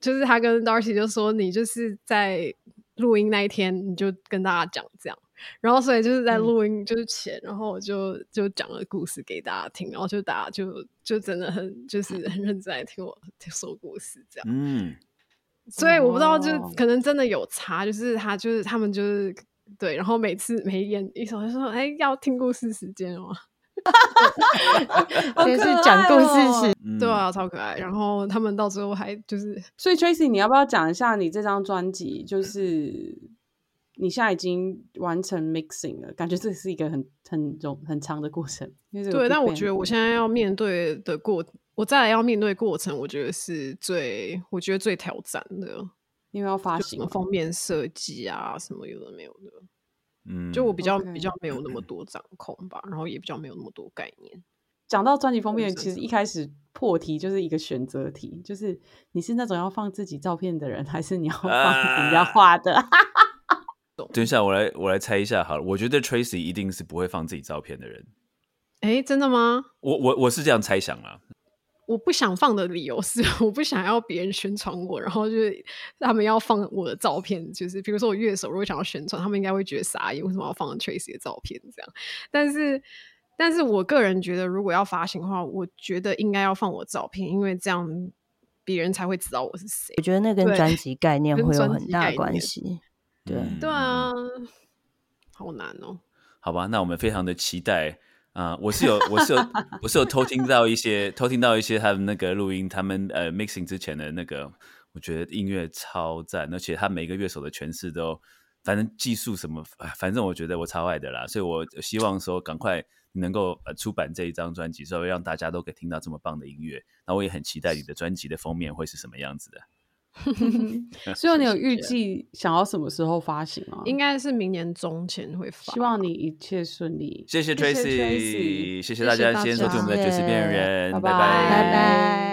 就是他跟 Darcy 就说你就是在录音那一天你就跟大家讲这样，然后所以就是在嗯。录音就是前，然后我就就讲了故事给大家听，然后就大家就就真的很就是很认真来听我说故事这样。嗯，所以我不知道，就可能真的有差，就是他就是他们就是对，然后每次每演一首就说，哎，要听故事时间哦，[laughs] 这是讲故事对啊，超可爱。然后他们到最后还就是所以 Tracy，你要不要讲一下你这张专辑？就是你现在已经完成 mixing 了，感觉这是一个很很容很长的过程。对，但我觉得我现在要面对的过，我再来要面对过程，我觉得是最我觉得最挑战的，因为要发行封面设计啊，什么有的没有的，嗯就我比较比较没有那么多掌控吧，然后也比较没有那么多概念。讲到专辑封面，其实一开始破题就是一个选择题，就是你是那种要放自己照片的人，还是你要放人家啊画的？等一下，我来我来猜一下好了。我觉得 Tracy 一定是不会放自己照片的人。哎，真的吗？我我我是这样猜想啊。我不想放的理由是，我不想要别人宣传我，然后就是他们要放我的照片，就是比如说我乐手如果想要宣传，他们应该会觉得傻眼，为什么要放 Tracy 的照片这样？但是，但是我个人觉得，如果要发行的话，我觉得应该要放我照片，因为这样别人才会知道我是谁。我觉得那跟对专辑概念跟会有很大关系。对嗯对啊，好难哦。好吧，那我们非常的期待啊、我是有，我是有，我是有偷听到一些，偷听到一些他们那个录音，他们呃 mixing 之前的那个，我觉得音乐超赞，而且他每个乐手的诠释都，反正技术什么，反正我觉得我超爱的啦，所以我希望说赶快能够呃出版这一张专辑，稍微让大家都可以听到这么棒的音乐。那我也很期待你的专辑的封面会是什么样子的。[laughs] 所以你有预计想要什么时候发行吗？应该是明年中前会发。希望你一切顺利。谢谢谢谢谢谢大家谢谢大今天收听我们的家爵士边缘人，拜拜拜拜拜。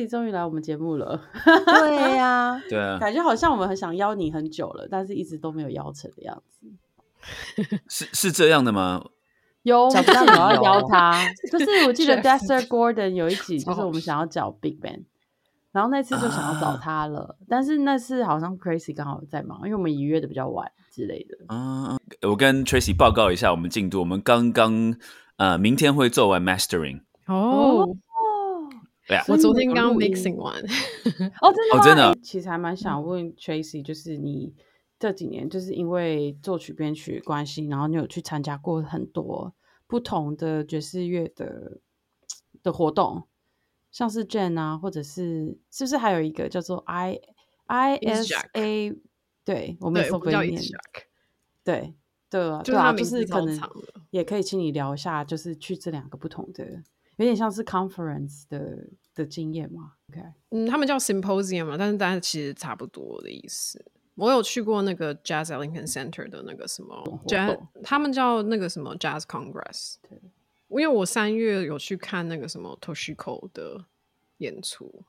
，Tracy 终于来我们节目了，对呀、[laughs] 对啊，感觉好像我们很想邀你很久了，但是一直都没有邀成的样子。[laughs] 是是这样的吗？有，我找们之前有要不到理由邀 [laughs] 他，就是我记得 Dexter Gordon 有一集，就是我们想要找 Big Bang，然后那次就想要找啊他了，但是那次好像 Crazy 刚好在忙，因为我们已约的比较晚之类的。啊，我跟 Tracy 报告一下我们进度，我们刚刚呃明天会做完 mastering，哦，哦，对啊，我昨天刚 mixing 完，哦，真的吗？哦真的。欸其实还蛮想问 Tracy，就是你这几年就是因为作曲编曲的关系，然后你有去参加过很多不同的爵士乐的的活动，像是 Jam 啊，或者是是不是还有一个叫做 I I S A？对，我们叫不会念 i。Jack，对对啊，就是对啊，就他名字是可能也可以请你聊一下，就是去这两个不同的，有点像是 conference 的的经验嘛。OK，嗯，他们叫 symposium 嘛，但是大家其实差不多的意思。我有去过那个 Jazz at Lincoln Center 的那个什么 Jazz，他们叫那个什么 Jazz Congress。对，因为我三月有去看那个什么 Toshiko 的演出，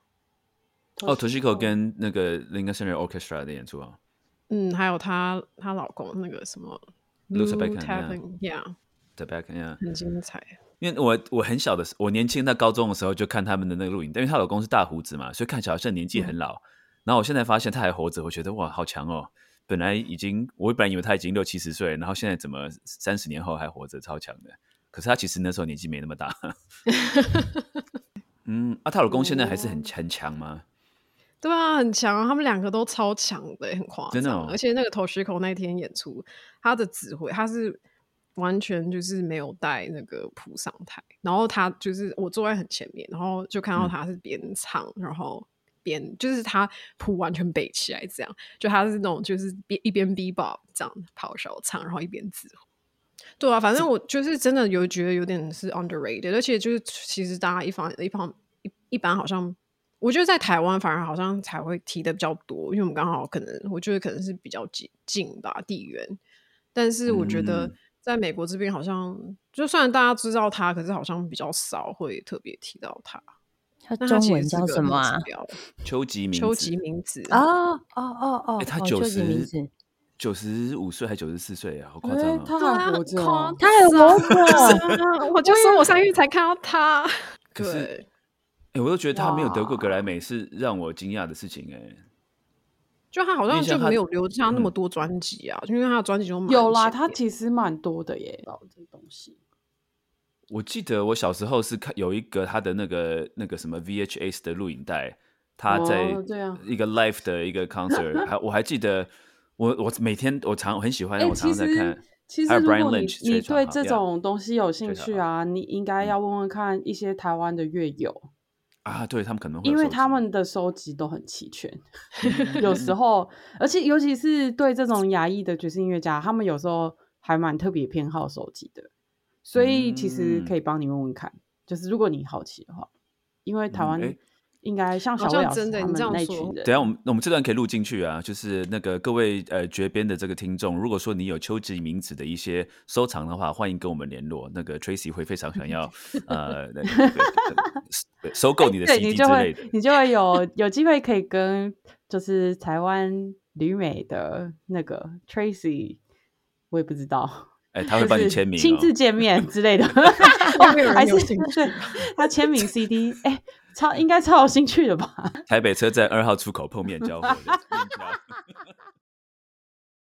哦 Toshiko 跟那个 Lincoln Center Orchestra 的演出啊，嗯，还有她她老公那个什么 Luther Lou Beckham，Tappan，yeah，在 back yeah。很精彩。因为我我很小的时候，我年轻在高中的时候就看他们的那个录影，因为她老公是大胡子嘛，所以看起来好像年纪很老。然后我现在发现他还活着，我觉得哇，好强哦！本来已经，我本来以为他已经六七十岁，然后现在怎么三十年后还活着，超强的。可是他其实那时候年纪没那么大。[laughs] 嗯，啊，她老公现在还是很很强吗？对啊，很强啊！他们两个都超强的，很夸张。真的哦而且那个 Toshiko 那天演出，他的指挥他是完全就是没有带那个谱上台，然后他就是我坐在很前面，然后就看到嗯。他是边唱，然后边就是他谱完全背起来，这样。就他是那种就是边一边 b bop 这样咆哮唱，然后一边指挥。对啊，反正我就是真的有觉得有点是 underrated，而且就是其实大家一方一方一一般好像，我觉得在台湾反而好像才会提的比较多，因为我们刚好可能我觉得可能是比较近近吧地缘，但是我觉得嗯在美国这边好像，就算大家知道他，可是好像比较少会特别提到他。[laughs] 他中文叫什么啊秋吉明子秋吉明子啊哦哦哦，哎，他哦九就是名十九十五岁还九十四岁啊，好夸哎张啊！他还活着他还活着，啊我就说我上月才看到他，可是对，哎，我都觉得他没有得过格莱美是让我惊讶的事情哎。就他好像就没有留下那么嗯多专辑啊，因为他的专辑都蛮有啦，他其实蛮多的耶，这东西。我记得我小时候是看有一个他的那个那个什么 VHS 的录影带，他在一个 live 的一个 concert，还我还记得我我每天我常很喜欢，哎、我常常在看。其实如果你你对这种东西有兴趣啊，你应该要问问看一些台湾的乐友，啊，对他们可能会因为他们的收集都很齐全。[laughs] 有时候，而且尤其是对这种亚裔的爵士音乐家，他们有时候还蛮特别偏好收集的，所以其实可以帮你问问看，就是如果你好奇的话，因为台湾应该像小魏老师真的你他们这样说那群人，等下我们我们这段可以录进去啊，就是那个各位呃绝编的这个听众，如果说你有秋吉名子的一些收藏的话，欢迎跟我们联络。那个 Tracy 会非常想要 [laughs] 呃那个呃收购你的对 CD 你就之类的。会你就会有有机会可以跟就是台湾旅美的那个 Tracy，我也不知道，哎，他会就是帮你签名、哦，亲自见面之类的，[laughs] 还是对他签名 CD，哎、超应该超有兴趣的吧？[laughs] 台北车站二号出口碰面交汇的。